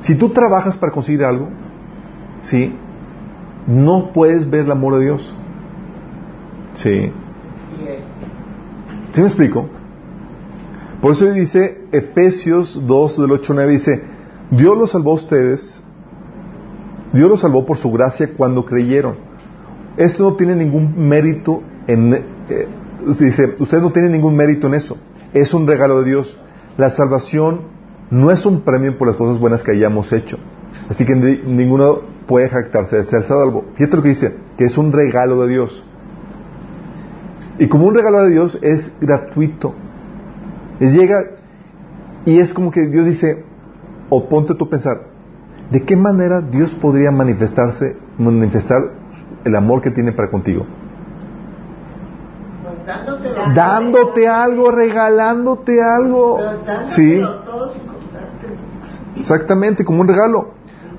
Si tú trabajas para conseguir algo, ¿sí? No puedes ver el amor de Dios. Sí. ¿Sí me explico? Por eso dice Efesios 2 del 8 al 9 dice, Dios los salvó a ustedes, Dios los salvó por su gracia cuando creyeron. Esto no tiene ningún mérito en eh, dice, ustedes no tienen ningún mérito en eso. Es un regalo de Dios. La salvación no es un premio por las cosas buenas que hayamos hecho. Así que ni- ninguno puede jactarse de ser salvo. Fíjate lo que dice, que es un regalo de Dios. Y como un regalo de Dios es gratuito. Es llega y es como que Dios dice, o ponte tú a pensar, ¿de qué manera Dios podría manifestarse, manifestar el amor que tiene para contigo? Pues dándote Dándote algo, regalándote algo. Sí, todo sin comprarte. exactamente, como un regalo.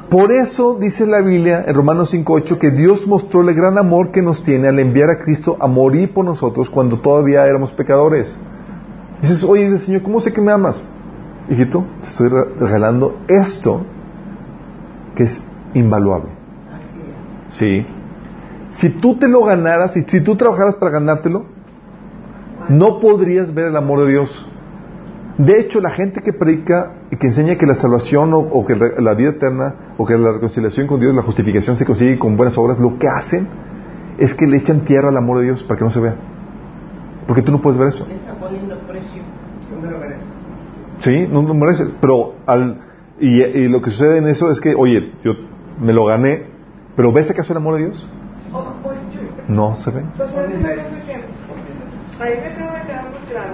Por eso dice la Biblia en Romanos 5.8 que Dios mostró el gran amor que nos tiene al enviar a Cristo a morir por nosotros cuando todavía éramos pecadores. Dices, oye Señor, ¿cómo sé que me amas? Hijito, te estoy re- regalando esto que es invaluable. Así es. Sí. Si tú te lo ganaras, y si tú trabajaras para ganártelo, no podrías ver el amor de Dios. De hecho, la gente que predica y que enseña que la salvación o, o que la vida eterna o que la reconciliación con Dios, la justificación se consigue con buenas obras, lo que hacen es que le echan tierra al amor de Dios para que no se vea. Porque tú no puedes ver eso. Le poniendo precio. Me lo merezco. Sí, no lo mereces. Pero al, y, y lo que sucede en eso es que, oye, yo me lo gané, pero ¿ves acaso el amor de Dios? O, pues, No se ve. pues, una cosa que me acaba de quedar muy claro.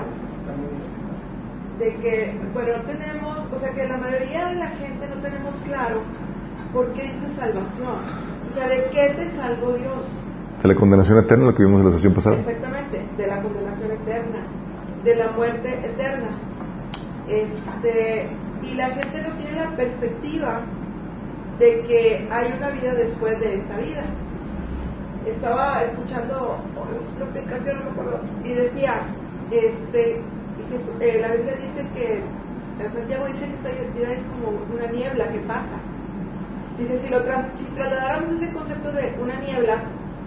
De que, bueno, tenemos, o sea, que la mayoría de la gente no tenemos claro por qué dice salvación. O sea, ¿de qué te salvó Dios? De la condenación eterna, lo que vimos en la sesión pasada. Exactamente, de la condenación eterna, de la muerte eterna. Este, y la gente no tiene la perspectiva de que hay una vida después de esta vida. Estaba escuchando otra explicación, no me acuerdo, y decía, este, Jesús- eh, la Biblia dice que, Santiago dice que esta vida es como una niebla que pasa. Dice, si, lo tras- si trasladáramos ese concepto de una niebla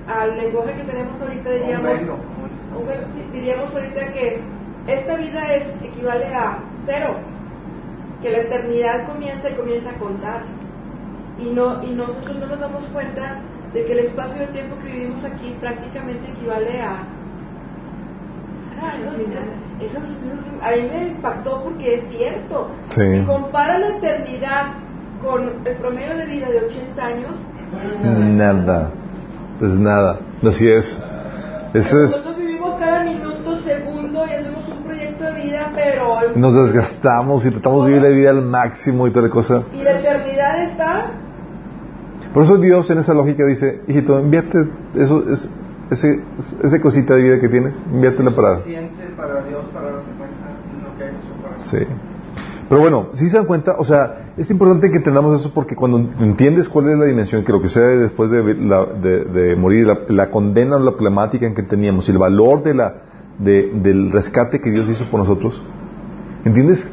al lenguaje que tenemos ahorita, diríamos, Un velo, como dices. un velo, sí, diríamos ahorita que esta vida es equivale a cero, que la eternidad comienza y comienza a contar. Y, no, y nosotros no nos damos cuenta de que el espacio de tiempo que vivimos aquí prácticamente equivale a... Ah, eso es- eso es- a mí me impactó porque es cierto. Sí. Si compara la eternidad con el promedio de vida de 80 años, Nada. Es nada. Así es. Eso es. nosotros vivimos cada minuto, segundo y hacemos un proyecto de vida, pero... Nos desgastamos y tratamos de vivir la vida al máximo y toda la cosa. Y la eternidad está... Por eso Dios en esa lógica dice, hijito, invierte eso, es, ese, esa cosita de vida que tienes, inviértela para... Suficiente para Dios para darse cuenta de lo que hay en su corazón. Sí. Pero bueno, si se dan cuenta, o sea, es importante que entendamos eso porque cuando entiendes cuál es la dimensión, que lo que sea después de, la- de- morir, la, condena o la problemática en que teníamos, y el valor de la, de- del rescate que Dios hizo por nosotros, ¿entiendes?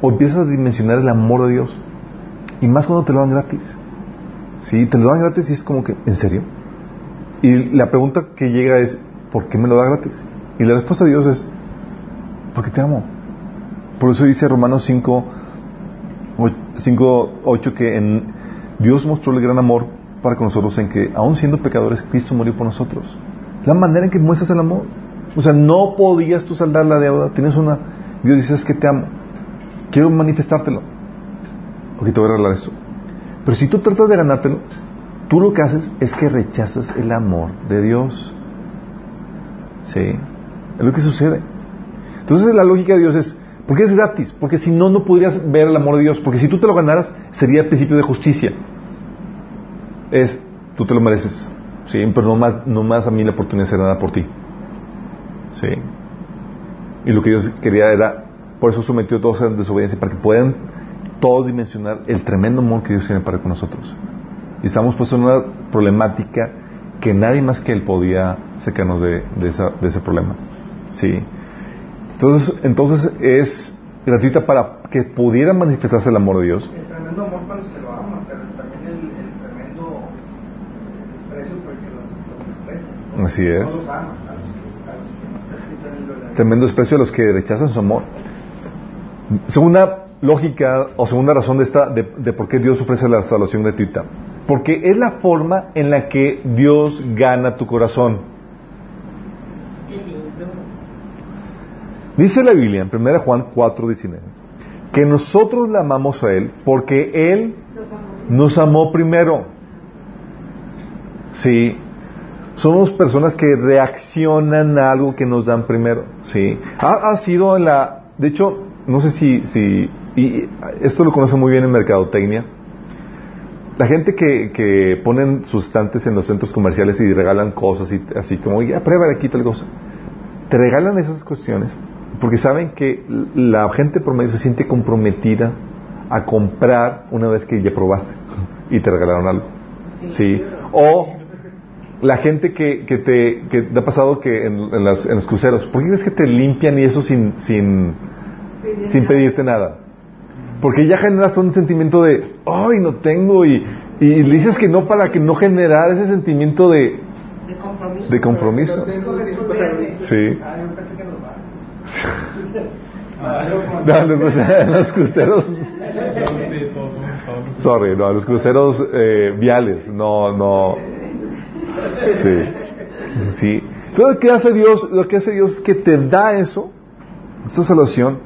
O empiezas a dimensionar el amor de Dios. Y más cuando te lo dan gratis. Sí, te lo dan gratis y es como que, ¿en serio? Y la pregunta que llega es, ¿por qué me lo da gratis? Y la respuesta de Dios es, porque te amo. Por eso dice Romanos 5, 5 8 que en Dios mostró el gran amor para con nosotros en que, aun siendo pecadores, Cristo murió por nosotros. La manera en que muestras el amor. O sea, no podías tú saldar la deuda. Tienes una... Dios dice, es que te amo. Quiero manifestártelo. Ok, te voy a regalar esto. Pero si tú tratas de ganártelo, tú lo que haces es que rechazas el amor de Dios. Sí, es lo que sucede. Entonces la lógica de Dios es, ¿por qué es gratis? Porque si no, no podrías ver el amor de Dios. Porque si tú te lo ganaras, sería el principio de justicia. Es, tú te lo mereces. Sí, pero no más, no más a mí la oportunidad de hacer nada por ti. Sí. Y lo que Dios quería era, por eso sometió a todos a desobediencia, para que puedan todos dimensionar el tremendo amor que Dios tiene para con nosotros. Y estamos puestos en una problemática que nadie más que Él podía sacarnos de, esa- de ese problema. Sí. Entonces, entonces es gratuita para que pudiera manifestarse el amor de Dios. El tremendo amor para los que lo aman, pero también el, el tremendo desprecio por el que los, los desprecian. ¿no? Así es. No los aman, a los a que no. Tremendo desprecio a los que rechazan su amor. Segunda lógica o segunda razón de esta de, de por qué Dios ofrece la salvación gratuita. Porque es la forma en la que Dios gana tu corazón. Qué lindo. Dice la Biblia en 1 Juan 4:19 que nosotros le amamos a Él porque Él amó. nos amó primero. Sí. Somos personas que reaccionan a algo que nos dan primero. Sí. Ha, ha sido la. De hecho, no sé si. si y esto lo conoce muy bien en mercadotecnia. La gente que, que ponen sus estantes en los centros comerciales y regalan cosas y así como, ya prueba aquí tal cosa. Te regalan esas cuestiones porque saben que la gente promedio se siente comprometida a comprar una vez que ya probaste y te regalaron algo. Sí. O la gente que, que te, que te ha pasado que en, en las- en los cruceros, ¿por qué crees que te limpian y eso sin, sin, sin pedirte nada? Porque ya generas un sentimiento de, ay, no tengo, y, y le dices que no para que no generar ese sentimiento de, De compromiso. de compromiso. Sí. Ah, yo pensé que los barcos. Ah, No, los cruceros- los cruceros, sorry, no, los cruceros eh, viales, no, no. Sí. Sí. Entonces, lo que hace Dios, lo que hace Dios es que te da eso, esta salvación,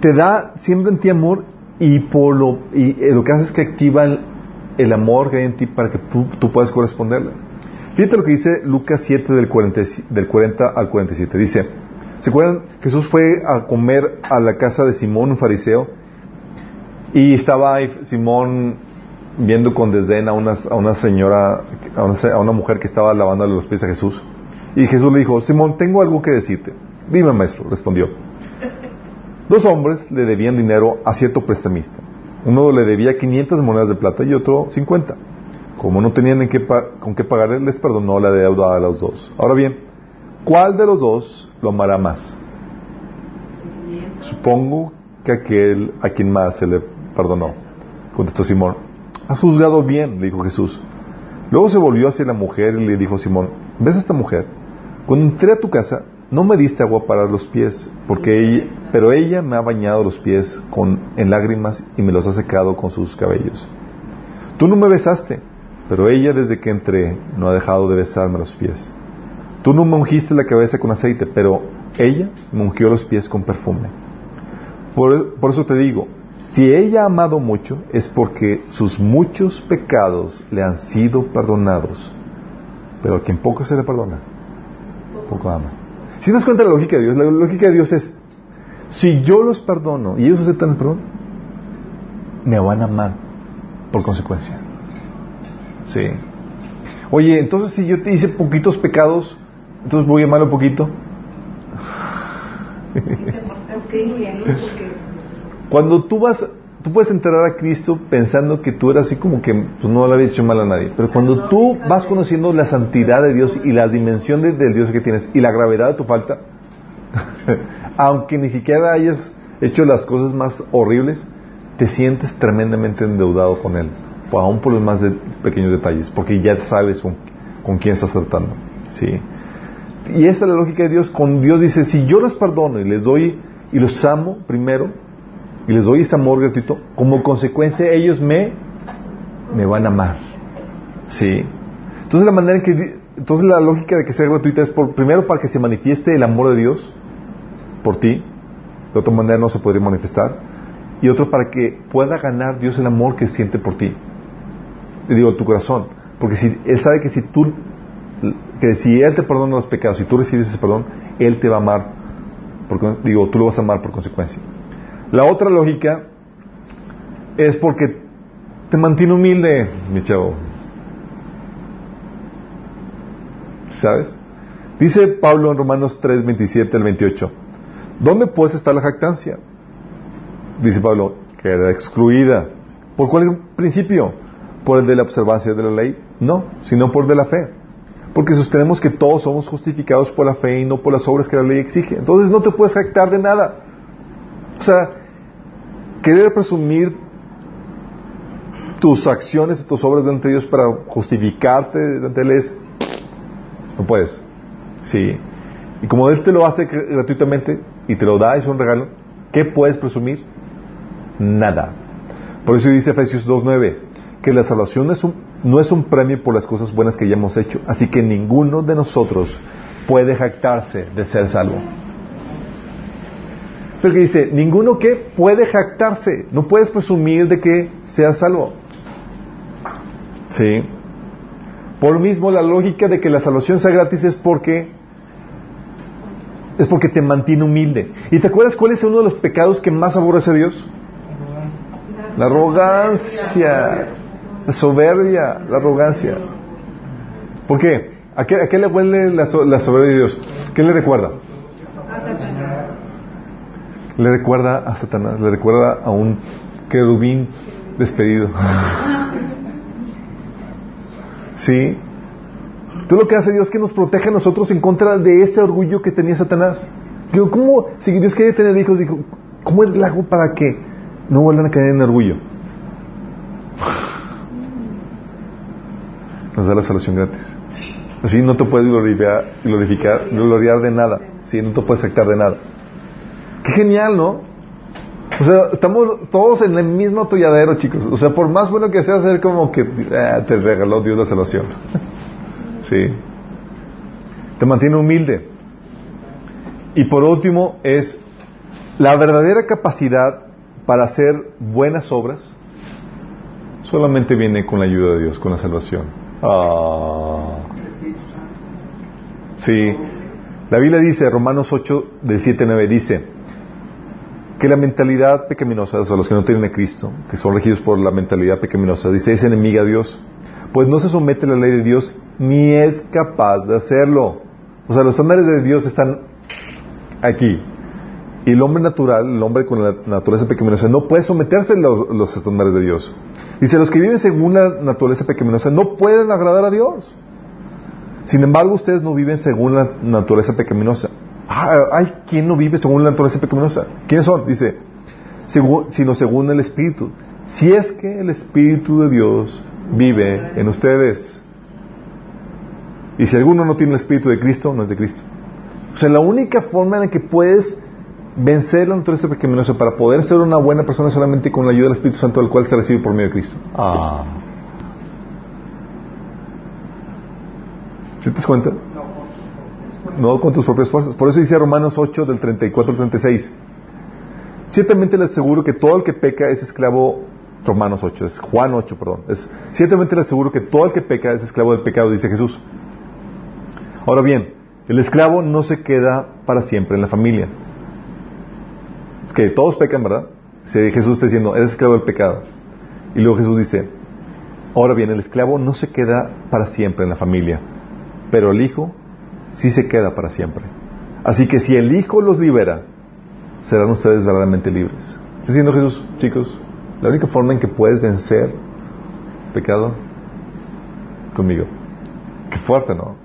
te da siempre en ti amor y por lo y eh, lo que hace es que activa el, el amor que hay en ti para que tú, tú puedas corresponderle. Fíjate lo que dice Lucas 7 del 40, y- del 40 al 47. Dice, ¿se acuerdan? Jesús fue a comer a la casa de Simón, un fariseo, y estaba Simón viendo con desdén a una, a una señora, a una, mujer que estaba lavándole los pies a Jesús. Y Jesús le dijo, Simón, tengo algo que decirte. Dime, maestro, respondió. Dos hombres le debían dinero a cierto prestamista. Uno le debía 500 monedas de plata y otro 50. Como no tenían con qué pagarle, les perdonó la deuda a los dos. Ahora bien, ¿cuál de los dos lo amará más? Supongo que aquel a quien más se le perdonó. Contestó Simón. Has juzgado bien, le dijo Jesús. Luego se volvió hacia la mujer y le dijo Simón, ¿ves a esta mujer? Cuando entré a tu casa, no me diste agua para los pies, porque ella, pero ella me ha bañado los pies con, en lágrimas y me los ha secado con sus cabellos. Tú no me besaste, pero ella desde que entré no ha dejado de besarme los pies. Tú no me ungiste la cabeza con aceite, pero ella me ungió los pies con perfume. Por, por eso te digo, si ella ha amado mucho, es porque sus muchos pecados le han sido perdonados. Pero a quien poco se le perdona, poco ama. Si das cuenta la lógica de Dios, la lógica de Dios es, si yo los perdono y ellos aceptan el perdón, me van a amar por consecuencia. Sí. Oye, entonces si yo te hice poquitos pecados, entonces voy a un poquito. Pues Cuando tú vas, tú puedes enterrar a Cristo pensando que tú eras así como que pues, no le habías hecho mal a nadie. Pero cuando tú vas conociendo la santidad de Dios y la dimensión de- del Dios que tienes y la gravedad de tu falta, aunque ni siquiera hayas hecho las cosas más horribles, te sientes tremendamente endeudado con Él, o aún por los más de- pequeños detalles, porque ya sabes con, con quién estás tratando. ¿sí? Y esa es la lógica de Dios. Con Dios dice, si yo los perdono y les doy y los amo primero, y les doy ese amor gratuito, como consecuencia ellos me, me van a amar. ¿Sí? Entonces la manera en que, entonces la lógica de que sea gratuita es por, primero para que se manifieste el amor de Dios por ti, de otra manera no se podría manifestar, y otro para que pueda ganar Dios el amor que siente por ti. Y digo, tu corazón, porque si Él sabe que si tú, que si Él te perdona los pecados y tú recibes ese perdón, Él te va a amar, porque, digo, tú lo vas a amar por consecuencia. La otra lógica es porque te mantiene humilde, mi chavo. ¿Sabes? Dice Pablo en Romanos 3, 27 al 28. ¿Dónde pues está la jactancia? Dice Pablo, que era excluida. ¿Por cuál principio? ¿Por el de la observancia de la ley? No, sino por de la fe. Porque sostenemos que todos somos justificados por la fe y no por las obras que la ley exige. Entonces no te puedes jactar de nada. O sea, querer presumir tus acciones y tus obras delante de Dios para justificarte delante de Él es... No puedes. Sí. Y como Él te lo hace gratuitamente y te lo da, es un regalo, ¿qué puedes presumir? Nada. Por eso dice Efesios 2.9, que la salvación es un, no es un premio por las cosas buenas que ya hemos hecho, así que ninguno de nosotros puede jactarse de ser salvo. Pero que dice, ninguno que puede jactarse, no puedes presumir de que seas salvo. ¿Sí? Por lo mismo, la lógica de que la salvación sea gratis es porque es porque te mantiene humilde. ¿Y te acuerdas cuál es uno de los pecados que más aborrece a Dios? La arrogancia, la soberbia, la arrogancia. ¿Por qué? ¿A qué, a qué le huele la, la soberbia de Dios? ¿Qué le recuerda? Le recuerda a Satanás, le recuerda a un querubín despedido. ¿Sí? Tú lo que hace Dios es que nos protege a nosotros en contra de ese orgullo que tenía Satanás. Digo, ¿cómo? Si Dios quiere tener hijos, dijo, ¿cómo le hago para que no vuelvan a caer en orgullo? Nos da la salvación gratis. Así no te puedes glorificar, glorificar, gloriar de nada. Sí, no te puedes actar de nada. Qué genial, ¿no? O sea, estamos todos en el mismo atolladero, chicos. O sea, por más bueno que sea, ser como que ah, te regaló Dios la salvación. sí. Te mantiene humilde. Y por último, es la verdadera capacidad para hacer buenas obras solamente viene con la ayuda de Dios, con la salvación. Ah. Sí. La Biblia dice, Romanos 8, del 7 9, dice que la mentalidad pecaminosa, o sea, los que no tienen a Cristo, que son regidos por la mentalidad pecaminosa, dice, es enemiga a Dios, pues no se somete a la ley de Dios ni es capaz de hacerlo. O sea, los estándares de Dios están aquí. El hombre natural, el hombre con la naturaleza pecaminosa, no puede someterse a los, estándares de Dios. Dice, los que viven según la naturaleza pecaminosa no pueden agradar a Dios. Sin embargo, ustedes no viven según la naturaleza pecaminosa. Ah, hay quien no vive según la naturaleza pecaminosa. ¿Quiénes son? Dice, sino según el Espíritu. Si es que el Espíritu de Dios vive en ustedes. Y si alguno no tiene el Espíritu de Cristo, no es de Cristo. O sea, la única forma en la que puedes vencer la naturaleza pecaminosa para poder ser una buena persona solamente con la ayuda del Espíritu Santo, el cual se recibe por medio de Cristo. Ah. ¿Sí te das cuenta? No con tus propias fuerzas. Por eso dice Romanos 8 del 34 al 36. Ciertamente les aseguro que todo el que peca es esclavo, Romanos 8, es Juan 8, perdón. Es, ciertamente les aseguro que todo el que peca es esclavo del pecado, dice Jesús. Ahora bien, el esclavo no se queda para siempre en la familia. Que todos pecan, ¿verdad? Si Jesús está diciendo, eres esclavo del pecado. Y luego Jesús dice, ahora bien, el esclavo no se queda para siempre en la familia, pero el hijo sí se queda para siempre. Así que si el hijo los libera, serán ustedes verdaderamente libres. Está diciendo Jesús, chicos, la única forma en que puedes vencer pecado conmigo. Qué fuerte, ¿no?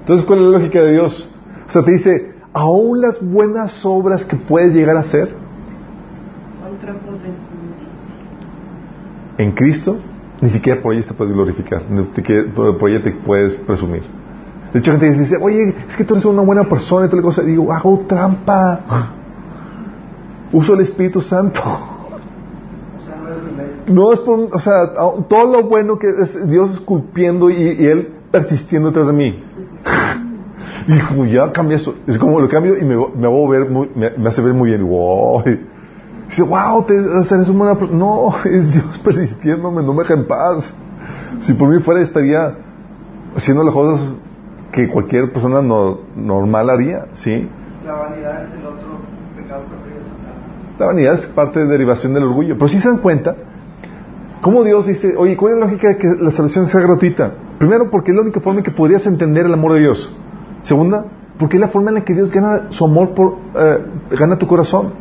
Entonces, ¿cuál es la lógica de Dios? O sea, te dice, aún las buenas obras que puedes llegar a hacer En Cristo, ni siquiera por ellas te puedes glorificar, por ellas te puedes presumir. De hecho, gente dice, oye, es que tú eres una buena persona y tal cosa. Y digo, hago trampa. Uso el Espíritu Santo. No es por, o sea, todo lo bueno que es Dios esculpiendo y, Él persistiendo detrás de mí. Como ya cambia eso, es como lo cambio y me, me ver me hace ver muy bien. Wow. Dice, wow, te, eres una. No, es Dios persistiéndome, no me deja en paz. Si por mí fuera, estaría haciendo las cosas que cualquier persona no- normal haría, ¿sí? La vanidad es el otro pecado preferido de Satanás. La vanidad es parte de derivación del orgullo. Pero si se dan cuenta, ¿cómo Dios dice, oye, cuál es la lógica de que la salvación sea gratuita? Primero, porque es la única forma en que podrías entender el amor de Dios. Segunda, porque es la forma en la que Dios gana su amor por, eh, gana tu corazón.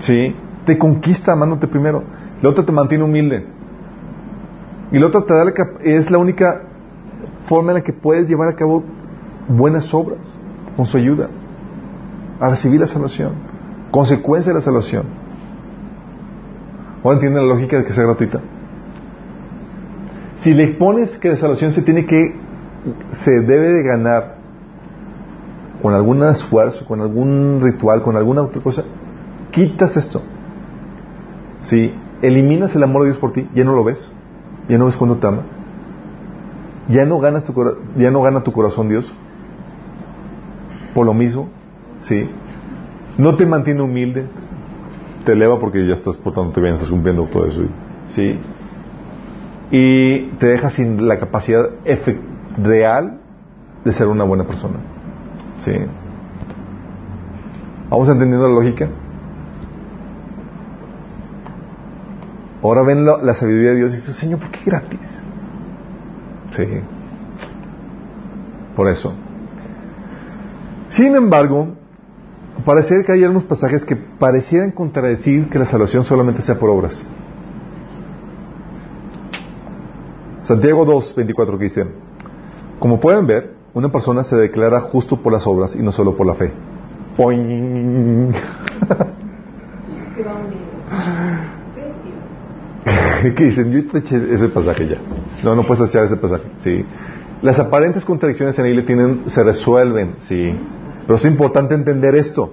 Sí, te conquista amándote primero. La otra te mantiene humilde. Y la otra te da la es la única forma en la que puedes llevar a cabo buenas obras con su ayuda a recibir la salvación, consecuencia de la salvación. ¿Ahora entienden la lógica de que sea gratuita? Si le pones que la salvación se tiene que, se debe de ganar con algún esfuerzo, con algún ritual, con alguna otra cosa, quitas esto. Si eliminas el amor de Dios por ti, ya no lo ves, ya no ves cuando te ama, ya no ganas tu, ya no gana tu corazón Dios, por lo mismo, ¿sí? No te mantiene humilde, te eleva porque ya estás portándote bien, estás cumpliendo todo eso, ¿sí? Y te deja sin la capacidad real de ser una buena persona, ¿sí? ¿Vamos entendiendo la lógica? Ahora ven la, la sabiduría de Dios y dices, Señor, ¿por qué gratis? Sí. Por eso. Sin embargo, parece que hay algunos pasajes que parecieran contradecir que la salvación solamente sea por obras. Santiago 2, 24 que dice, como pueden ver, una persona se declara justo por las obras y no solo por la fe. Poing. Que dicen, yo te eché ese pasaje ya. No, no puedes echar ese pasaje. Sí. Las aparentes contradicciones en la Biblia tienen, se resuelven, sí. Pero es importante entender esto.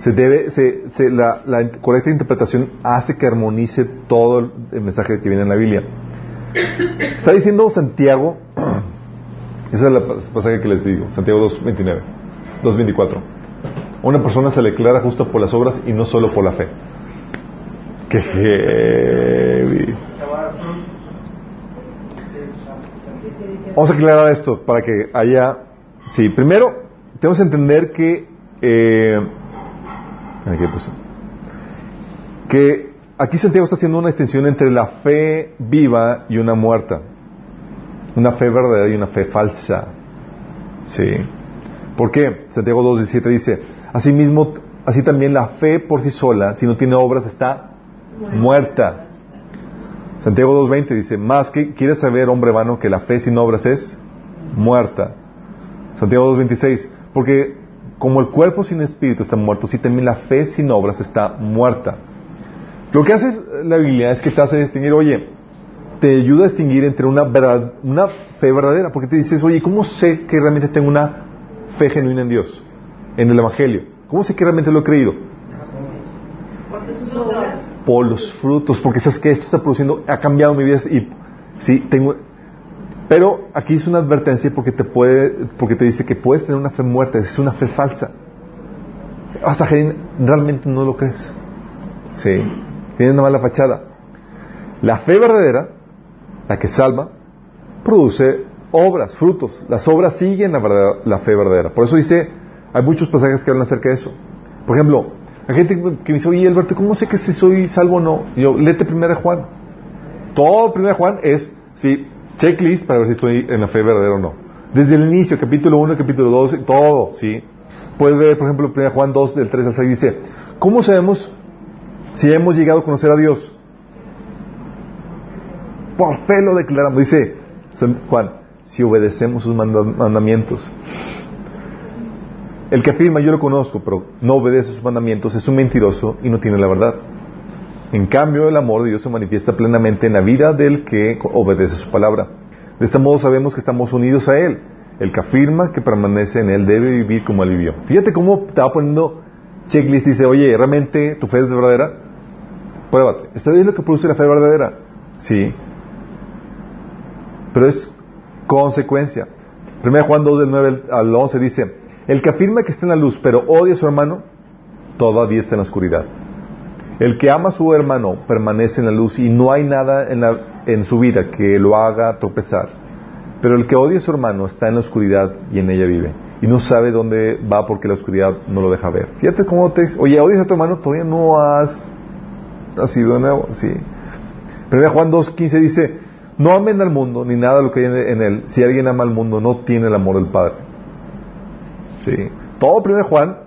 Se debe, se, se- la, correcta interpretación hace que armonice todo el, mensaje que viene en la Biblia. Está diciendo Santiago, ese es el pasaje que les digo, Santiago 2.29, 2.24. Una persona se declara justa por las obras y no solo por la fe. Vamos a aclarar esto para que haya... Sí, primero tenemos que entender que... Eh, aquí que aquí Santiago está haciendo una distinción entre la fe viva y una muerta. Una fe verdadera y una fe falsa. Sí. ¿Por qué? Santiago 2.17 dice, Asimismo, así también la fe por sí sola, si no tiene obras, está muerta. Santiago 2.20 dice, más que quieres saber, hombre vano, que la fe sin obras es muerta. Santiago 2.26, porque como el cuerpo sin espíritu está muerto, así también la fe sin obras está muerta. Lo que hace la Biblia es que te hace distinguir, oye, te ayuda a distinguir entre una, una fe verdadera, porque te dices, oye, ¿cómo sé que realmente tengo una fe genuina en Dios, en el Evangelio? ¿Cómo sé que realmente lo he creído? Porque sus obras. Por los frutos, porque sabes que esto está produciendo, ha cambiado mi vida y sí, tengo, pero aquí es una advertencia porque te puede, porque te dice que puedes tener una fe muerta, es una fe falsa. Hasta que realmente no lo crees. Sí, tienes una mala fachada. La fe verdadera, la que salva, produce obras, frutos. Las obras siguen la, verdad- la fe verdadera. Por eso dice, hay muchos pasajes que hablan acerca de eso. Por ejemplo, hay gente que me dice, oye Alberto, ¿cómo sé que si soy salvo o no? Y yo, léete primera Juan. Todo primera Juan es, sí, checklist para ver si estoy en la fe verdadera o no. Desde el inicio, capítulo 1, capítulo 2, todo, sí. Puedes ver, por ejemplo, 1 Juan 2, del 3 al 6, dice, ¿cómo sabemos si hemos llegado a conocer a Dios? Por fe lo declaramos. Dice San Juan, si obedecemos sus manda- mandamientos. El que afirma, yo lo conozco, pero no obedece sus mandamientos, es un mentiroso y no tiene la verdad. En cambio, el amor de Dios se manifiesta plenamente en la vida del que obedece su palabra. De este modo sabemos que estamos unidos a Él. El que afirma que permanece en Él debe vivir como Él vivió. Fíjate cómo va poniendo checklist. Dice, oye, ¿realmente tu fe es verdadera? Pruébate. ¿Esto es lo que produce la fe verdadera? Sí. Pero es consecuencia. 1 Juan 2 del 9 al 11 dice, el que afirma que está en la luz pero odia a su hermano, todavía está en la oscuridad. El que ama a su hermano permanece en la luz y no hay nada en, su vida que lo haga tropezar. Pero el que odia a su hermano está en la oscuridad y en ella vive. Y no sabe dónde va porque la oscuridad no lo deja ver. Fíjate cómo te... Oye, odias a tu hermano, todavía no has nacido de nuevo. Sí. 1 Juan 2.15 dice, no amen al mundo ni nada lo que hay en él. Si alguien ama al mundo, no tiene el amor del Padre. Sí. Todo 1 Juan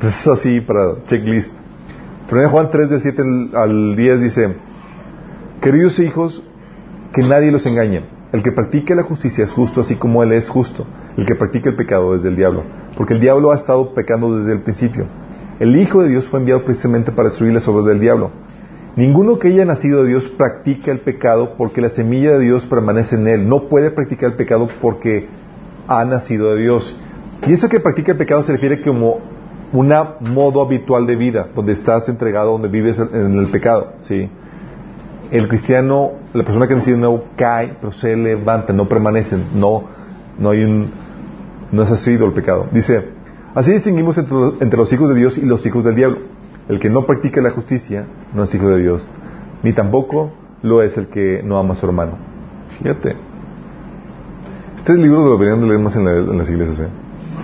pues es así para checklist. 1 Juan 3 del 7 al- al 10 dice, queridos hijos, que nadie los engañe. El que practique la justicia es justo así como él es justo. El que practica el pecado es del diablo, porque el diablo ha estado pecando desde el principio. El Hijo de Dios fue enviado precisamente para destruir las obras del diablo. Ninguno que haya nacido de Dios practica el pecado porque la semilla de Dios permanece en él. No puede practicar el pecado porque ha nacido de Dios. Y eso que practica el pecado se refiere como un modo habitual de vida, donde estás entregado, donde vives en el pecado. ¿sí? El cristiano, la persona que ha nacido de nuevo, cae, pero se levanta, no permanece, no, no hay un, no es así el pecado. Dice, así distinguimos entre los, entre los hijos de Dios y los hijos del diablo. El que no practica la justicia no es hijo de Dios, ni tampoco lo es el que no ama a su hermano. Fíjate. Este libro lo deberían de leer más en, la- en las iglesias, ¿eh?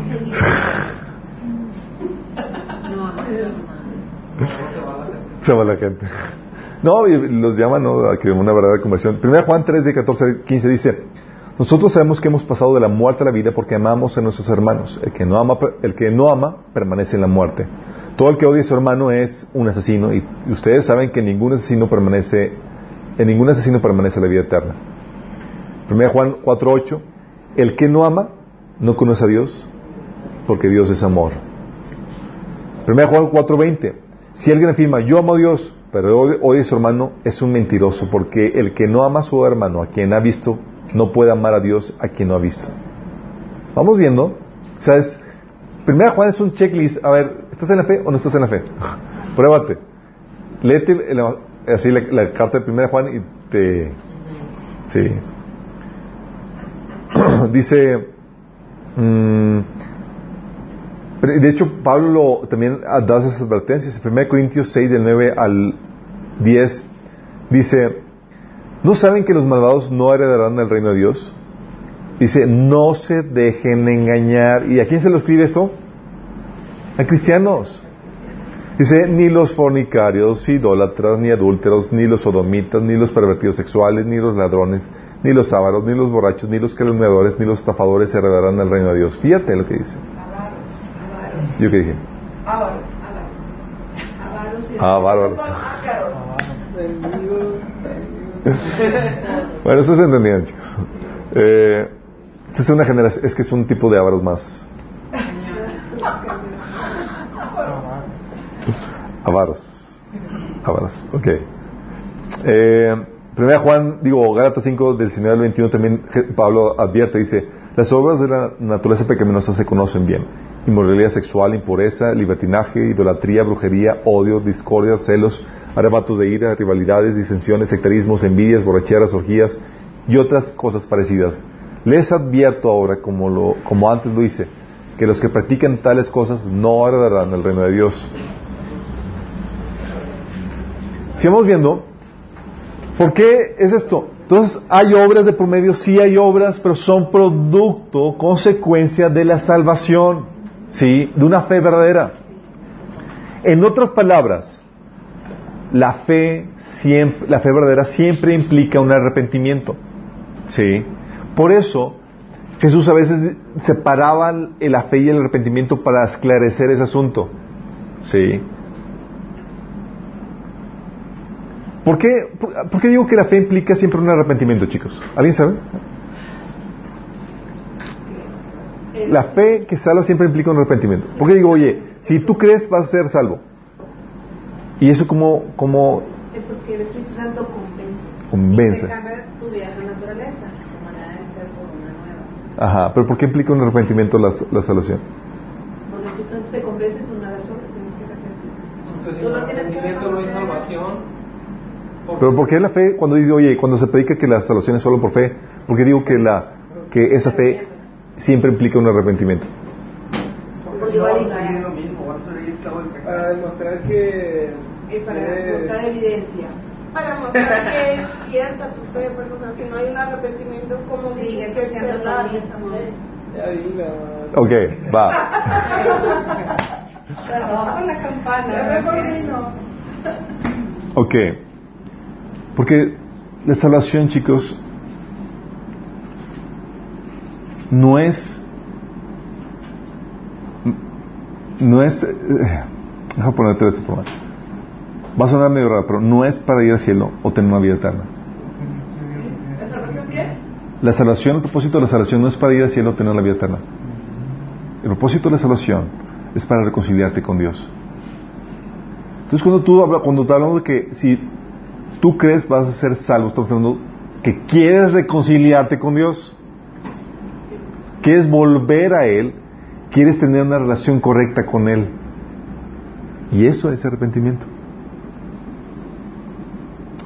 Se va la gente. No, y los llaman ¿no? a una verdadera conversión. 1 Juan 3, de 14 al 15 dice, nosotros sabemos que hemos pasado de la muerte a la vida porque amamos a nuestros hermanos. El que no ama, el que no ama permanece en la muerte. Todo el que odia a su hermano es un asesino y ustedes saben que ningún asesino permanece, en ningún asesino permanece la vida eterna. 1 Juan 4, 8, el que no ama no conoce a Dios porque Dios es amor. 1 Juan 4:20. Si alguien afirma, yo amo a Dios, pero odia a su hermano, es un mentiroso, porque el que no ama a su hermano, a quien ha visto, no puede amar a Dios a quien no ha visto. Vamos viendo. O sea, es, 1 Juan es un checklist. A ver, ¿estás en la fe o no estás en la fe? Pruébate. Léete así la, carta de 1 Juan y te... Sí. Dice... mm, de hecho, Pablo lo- también da esas advertencias. En 1 Corintios 6, del 9 al 10, dice, ¿no saben que los malvados no heredarán el reino de Dios? Dice, no se dejen engañar. ¿Y a quién se lo escribe esto? A cristianos. Dice, ni los fornicarios, idólatras, ni adúlteros, ni los sodomitas, ni los pervertidos sexuales, ni los ladrones, ni los ávaros, ni los borrachos, ni los calumniadores, ni los estafadores heredarán el reino de Dios. Fíjate lo que dice. ¿Yo qué dije? Ávaros, ávaros. Ah, ácaros. Bueno, eso se entendían, chicos. Eh, esta es una generación, es que es un tipo de ávaros más. Avaros. Avaros, ok. Eh, primera Juan, digo, Gálatas 5, del 19 al 21, también Pablo advierte, dice, las obras de la naturaleza pecaminosa se conocen bien. Inmoralidad sexual, impureza, libertinaje, idolatría, brujería, odio, discordia, celos, arrebatos de ira, rivalidades, disensiones, sectarismos, envidias, borracheras, orgías y otras cosas parecidas. Les advierto ahora, como, lo, como antes lo hice, que los que practican tales cosas no heredarán el reino de Dios. Sigamos viendo. ¿Por qué es esto? Entonces, ¿hay obras de promedio? Sí hay obras, pero son producto, consecuencia de la salvación, ¿sí? De una fe verdadera. En otras palabras, la fe, siempre, la fe verdadera siempre implica un arrepentimiento, ¿sí? Por eso, Jesús a veces separaba la fe y el arrepentimiento para esclarecer ese asunto. Sí. ¿Por qué, por, qué digo que la fe implica siempre un arrepentimiento, chicos? ¿Alguien sabe? La fe que salva siempre implica un arrepentimiento. ¿Por qué digo, oye, si tú crees vas a ser salvo? Y eso como, como Es porque el Espíritu Santo convence. convence. Tu vieja naturaleza, tu manera de ser por una nueva. Ajá, pero ¿por qué implica un arrepentimiento la, la salvación? Porque Santo te convence, tú nada solo, tienes que arrepentir. Porque Tú no tienes que no reconocer. salvación. Pero ¿por qué la fe, cuando dice, oye, cuando se predica que la salvación es solo por fe, ¿por qué digo que, la, que esa fe siempre implica un arrepentimiento? Porque no vas a seguir lo mismo, vas a del Para demostrar que. Y para que- mostrar evidencia. Para mostrar que es cierta tu fe, porque o sea, si no hay un arrepentimiento, ¿cómo Sigues dices que es siendo esa amor. fe? Ya dilo. Ok, va. Perdón por la campana. Ok. Porque la salvación, chicos, no es. No es. eh, Déjame ponerte de esta forma. Va a sonar medio raro, pero no es para ir al cielo o tener una vida eterna. ¿La salvación el propósito de la salvación no es para ir al cielo o tener la vida eterna. El propósito de la salvación es para reconciliarte con Dios. Entonces cuando tú habla, cuando te hablamos de que si tú crees vas a ser salvo, estamos hablando que quieres reconciliarte con Dios. Quieres volver a Él, quieres tener una relación correcta con Él. Y eso es arrepentimiento.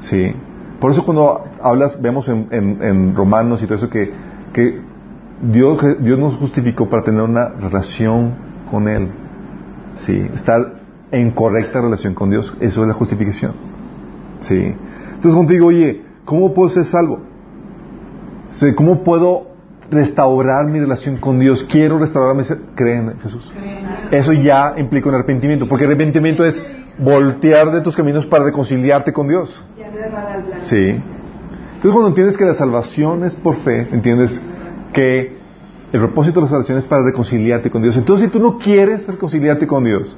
Sí. Por eso cuando hablas, vemos en, en- Romanos y todo eso que, que Dios, Dios nos justificó para tener una relación con Él. Sí. Estar en correcta relación con Dios. Eso es la justificación. Sí. Entonces digo, oye, ¿cómo puedo ser salvo? ¿Cómo puedo restaurar mi relación con Dios? Quiero restaurar mi... Creen en Jesús. Eso ya implica un arrepentimiento, porque arrepentimiento es voltear de tus caminos para reconciliarte con Dios. Sí. Entonces cuando entiendes que la salvación es por fe, entiendes que el propósito de la salvación es para reconciliarte con Dios. Entonces si tú no quieres reconciliarte con Dios,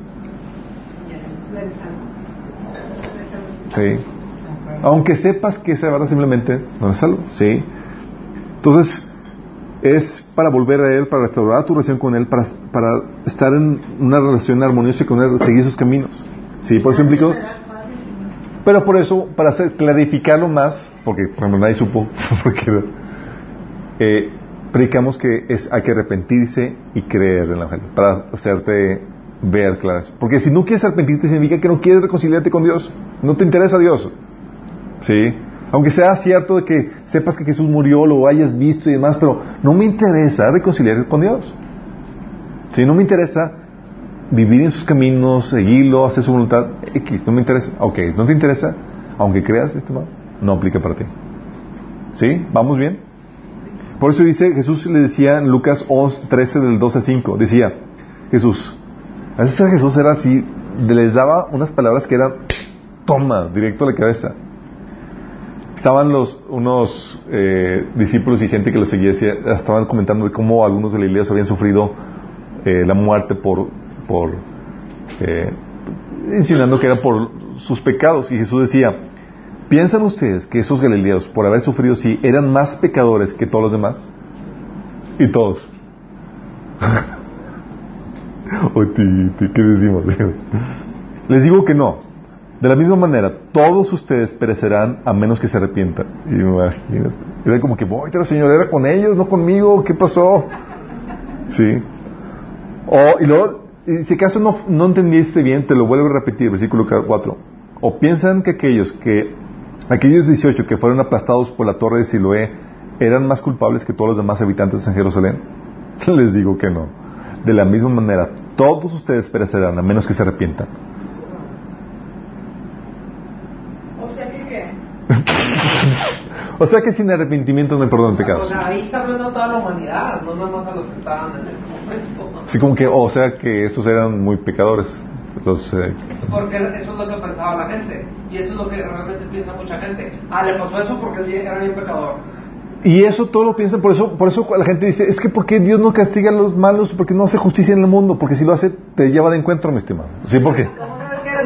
sí. Aunque sepas que esa verdad simplemente no es salvo, sí. Entonces es para volver a Él, para restaurar tu relación con Él, para, para estar en una relación armoniosa con Él, seguir sus caminos. Sí, por eso implica... Pero por eso, para hacer, clarificarlo más, porque por ejemplo nadie supo, porque eh, predicamos que es, hay que arrepentirse y creer en el Evangelio, para hacerte ver claras. Porque si no quieres arrepentirte significa que no quieres reconciliarte con Dios, no te interesa Dios. ¿Sí? Aunque sea cierto de que sepas que Jesús murió, lo hayas visto y demás, pero no me interesa reconciliar con Dios. ¿Sí? No me interesa vivir en sus caminos, seguirlo, hacer su voluntad. X, no me interesa. Ok, ¿no te interesa? Aunque creas, estimado, no aplica para ti. ¿Sí? ¿Vamos bien? Por eso dice, Jesús le decía en Lucas 11, 13 del 12 al 5, decía, Jesús, a veces Jesús era así, les daba unas palabras que eran, toma, directo a la cabeza. Estaban los, unos eh, discípulos y gente que los seguía, estaban comentando de cómo algunos de la iglesia habían sufrido eh, la muerte por, por eh, insinuando que era por sus pecados. Y Jesús decía, ¿piensan ustedes que esos galileos, por haber sufrido así, eran más pecadores que todos los demás? Y todos. ¿Qué decimos? Les digo que no. De la misma manera, todos ustedes perecerán a menos que se arrepientan. Imagínate. Era como que, voy, la señora era con ellos, no conmigo, ¿qué pasó? Sí. O, y luego, si acaso no, entendiste bien, te lo vuelvo a repetir, versículo 4. O piensan que aquellos que, aquellos 18 que fueron aplastados por la torre de Siloé, eran más culpables que todos los demás habitantes San Jerusalén. Les digo que no. De la misma manera, todos ustedes perecerán a menos que se arrepientan. O sea que qué. O sea que sin arrepentimiento no hay perdón de pecados. ahí está hablando a toda la humanidad, no nada más a los que estaban en ese momento. Así como que, o sea que estos eran muy pecadores. Los, eh, Porque eso es lo que pensaba la gente. Y eso es lo que realmente piensa mucha gente. Ah, le pasó eso porque él era bien pecador. Y eso todo lo piensan, por eso, por eso la gente dice, es que ¿por qué Dios no castiga a los malos? Porque no hace justicia en el mundo, porque si lo hace, te lleva de encuentro, mi estimado. Sí, porque, ¿Cómo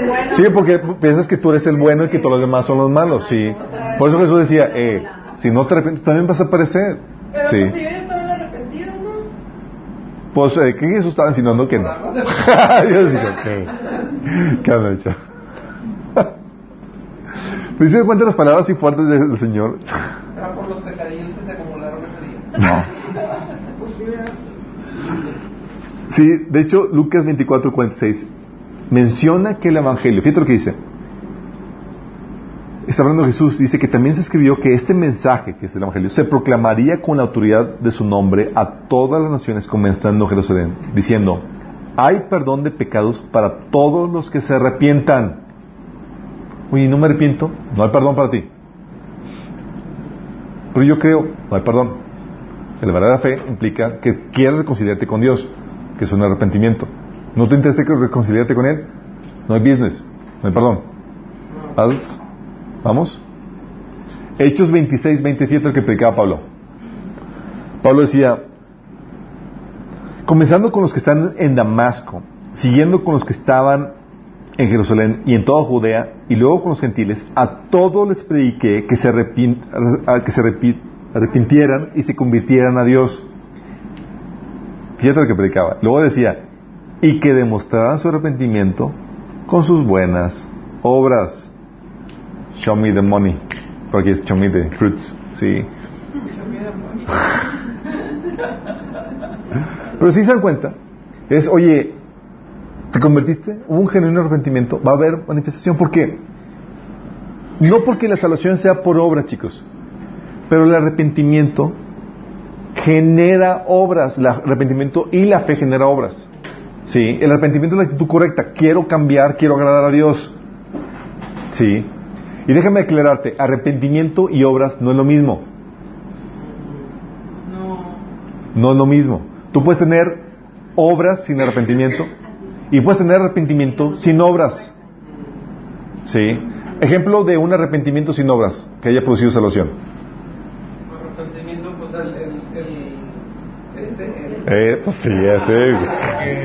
bueno? sí, porque piensas que tú eres el bueno y que todos los demás son los malos, sí. Por eso Jesús decía, eh, si no te arrepientes, también vas a aparecer. Pero Sí. pues si ellos estaban arrepentidos, ¿no? Pues, eh, ¿qué Jesús estaba insinuando que no? Yo digo, ¿qué? ¿Qué han hecho? Pero si se cuenta las palabras así fuertes del, del Señor. Era por los pecadillos que se acumularon ese día. No. Sí, de hecho, Lucas 24, 46 menciona que el Evangelio, fíjate lo que dice. Está hablando Jesús, dice que también se escribió que este mensaje, que es el Evangelio, se proclamaría con la autoridad de su nombre a todas las naciones, comenzando en Jerusalén, diciendo, hay perdón de pecados para todos los que se arrepientan. Oye, ¿no me arrepiento? No hay perdón para ti. Pero yo creo, no hay perdón. La verdadera fe implica que quieres reconciliarte con Dios, que es un arrepentimiento. ¿No te interesa reconciliarte con Él? No hay business, no hay perdón. ¿Vamos? Hechos 26, 27, el que predicaba Pablo. Pablo decía, comenzando con los que están en Damasco, siguiendo con los que estaban en Jerusalén y en toda Judea, y luego con los gentiles, a todos les prediqué que se, que se arrepi- arrepintieran y se convirtieran a Dios. Fíjate lo que predicaba. Luego decía, y que demostraran su arrepentimiento con sus buenas obras. Show me the money. Porque es show me the fruits. Sí. Pero si se dan cuenta, es, oye, ¿te convertiste? ¿Hubo un genuino arrepentimiento? Va a haber manifestación. ¿Por qué? No porque la salvación sea por obra, chicos, pero el arrepentimiento genera obras. El arrepentimiento y la fe genera obras. Sí, el arrepentimiento es la actitud correcta. Quiero cambiar, quiero agradar a Dios. Sí. Y déjame aclararte, arrepentimiento y obras no es lo mismo. No. No es lo mismo. Tú puedes tener obras sin arrepentimiento y puedes tener arrepentimiento sin obras. Sí. Ejemplo de un arrepentimiento sin obras que haya producido salvación. Arrepentimiento, pues el. el, el este. El, Eh, pues sí, ese.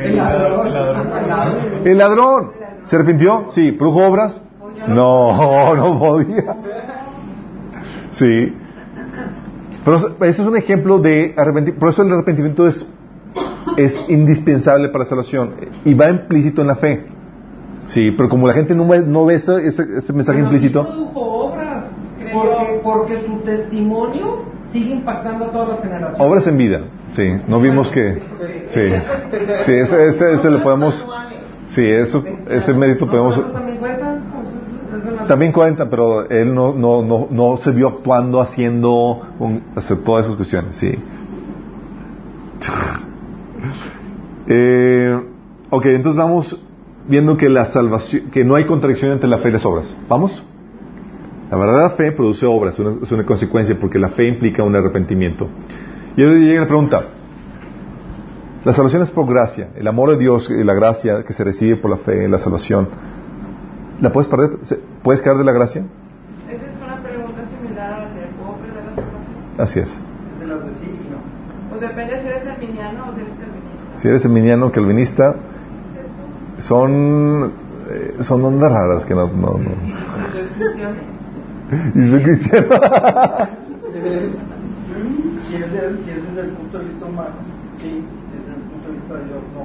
El ladrón. el ladrón. ¿Se arrepintió? Sí. ¿Produjo obras? No, no podía. Sí. Pero ese es un ejemplo de arrepentimiento. Por eso el arrepentimiento es, es indispensable para la salvación y va implícito en la fe. Sí, pero como la gente no ve, no ve ese, ese, mensaje implícito, produjo obras. Porque, porque su testimonio sigue impactando a todas las generaciones. obras en vida. Sí, no vimos que. Sí, sí, ese, ese, ese lo podemos. Sí, eso, ese mérito podemos. ¿Eso también cuenta? Pero él no, no, no, no se vio actuando, haciendo, un- hacer todas esas cuestiones, sí. Eh, ok, entonces vamos viendo que la salvación, que no hay contradicción entre la fe y las obras. ¿Vamos? La verdadera fe produce obras, una- es una consecuencia porque la fe implica un arrepentimiento. Y ahora llega la pregunta. La salvación es por gracia, el amor de Dios y la gracia que se recibe por la fe, la salvación. ¿La puedes perder? ¿Se- ¿Puedes caer de la gracia? Esa es una pregunta similar a la de ¿puedo perder la salvación? Así es. De las de sí y no. Pues depende si eres arminiano o si eres calvinista. Si eres seminiano, calvinista, son, eh, son ondas raras que no... no, no. Y soy cristiano. Si es, de- si es desde el punto de vista humano, sí, desde el punto de vista de Dios, no.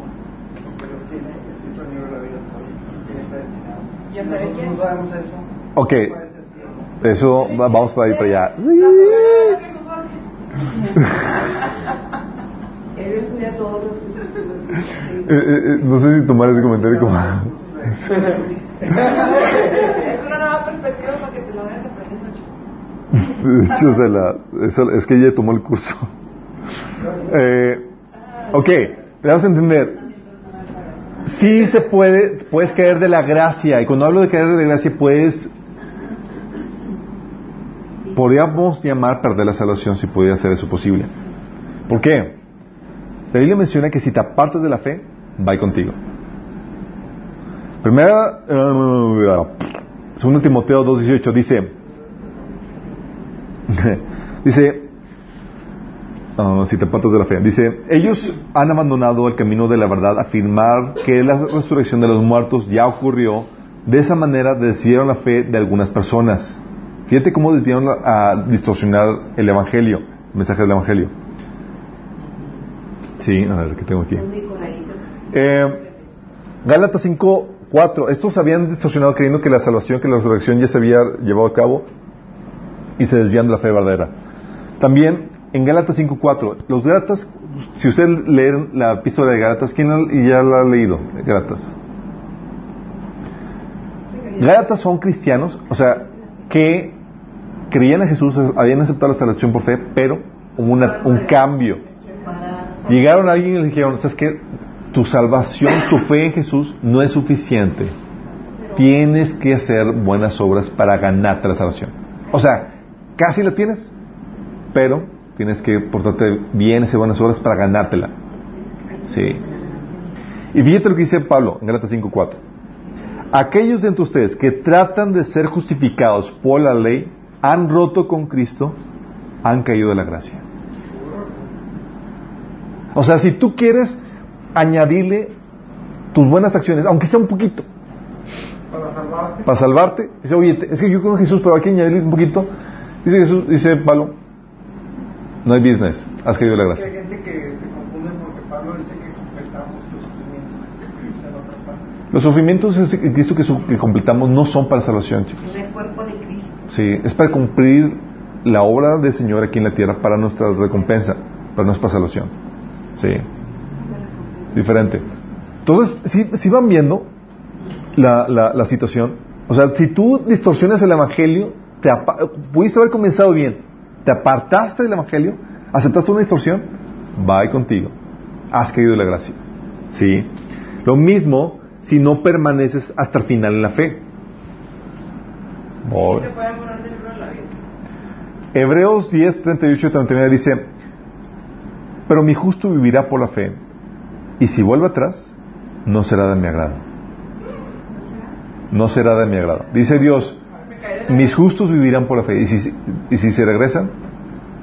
Porque Dios tiene escrito en el libro de la vida todavía, y tiene predestinado. ¿Y Nosotros no sabemos eso. Ok. Sí no. Eso, va- vamos para ir para allá. Eres de todos los eh, no sé si tomar ese comentario como... Es una nueva perspectiva para que te lo vayas aprendiendo, chico. De hecho, la- eso- es que ella tomó el curso. Eh, ok, vamos a entender. Sí se puede, puedes caer de la gracia. Y cuando hablo de caer de la gracia, puedes, podríamos llamar perder la salvación si pudiera ser eso posible. ¿Por qué? La Biblia menciona que si te apartas de la fe, va contigo. Primera, uh, segunda Timoteo 2.18 dice, dice, ah, si te apartas de la fe. Dice, ellos han abandonado el camino de la verdad, afirmar que la resurrección de los muertos ya ocurrió. De esa manera desviaron la fe de algunas personas. Fíjate cómo desviaron a distorsionar el evangelio, el mensaje del evangelio. Sí, a ver, ¿qué tengo aquí? Eh, Gálatas 5, 4. Estos habían distorsionado creyendo que la salvación, que la resurrección ya se había llevado a cabo y se desvían de la fe verdadera. También en Gálatas 5, 4. Los Gálatas, si usted lee la epístola de Gálatas, ¿quién ya la ha leído? Gálatas. Gálatas son cristianos, o sea, que creían en Jesús, habían aceptado la salvación por fe, pero hubo una- un cambio. Llegaron a alguien y le dijeron, ¿sabes qué? Tu salvación, tu fe en Jesús no es suficiente. Tienes que hacer buenas obras para ganarte la salvación. O sea, casi la tienes, pero tienes que portarte bien, hacer buenas obras para ganártela. Sí. Y fíjate lo que dice Pablo en Gálatas 5.4. Aquellos de entre ustedes que tratan de ser justificados por la ley han roto con Cristo, han caído de la gracia. O sea, si tú quieres añadirle tus buenas acciones, aunque sea un poquito, Para salvarte. para salvarte, dice, oye, es que yo creo en Jesús, pero hay que añadirle un poquito. Dice Jesús, dice Pablo, no hay business, has caído de la Hay gracia. gente que se confunde porque Pablo dice que completamos los sufrimientos de Jesucristo en otra parte. Los sufrimientos en Cristo que, que completamos no son para salvación, chicos. Es el cuerpo de Cristo. Sí, es para cumplir la obra del Señor aquí en la tierra para nuestra recompensa, para nuestra salvación. Sí, diferente. Entonces, si, si van viendo la, la, la situación, o sea, si tú distorsionas el Evangelio, te pudiste haber comenzado bien, te apartaste del Evangelio, aceptaste una distorsión, va contigo, has caído de la gracia. Sí. Lo mismo si no permaneces hasta el final en la fe. Voy. te pueden poner del libro de la vida. Hebreos 10, 38 y 39 dice, pero mi justo vivirá por la fe, y si vuelve atrás, no será de mi agrado. No será de mi agrado. Dice Dios, mis justos vivirán por la fe, y si, y si se regresan,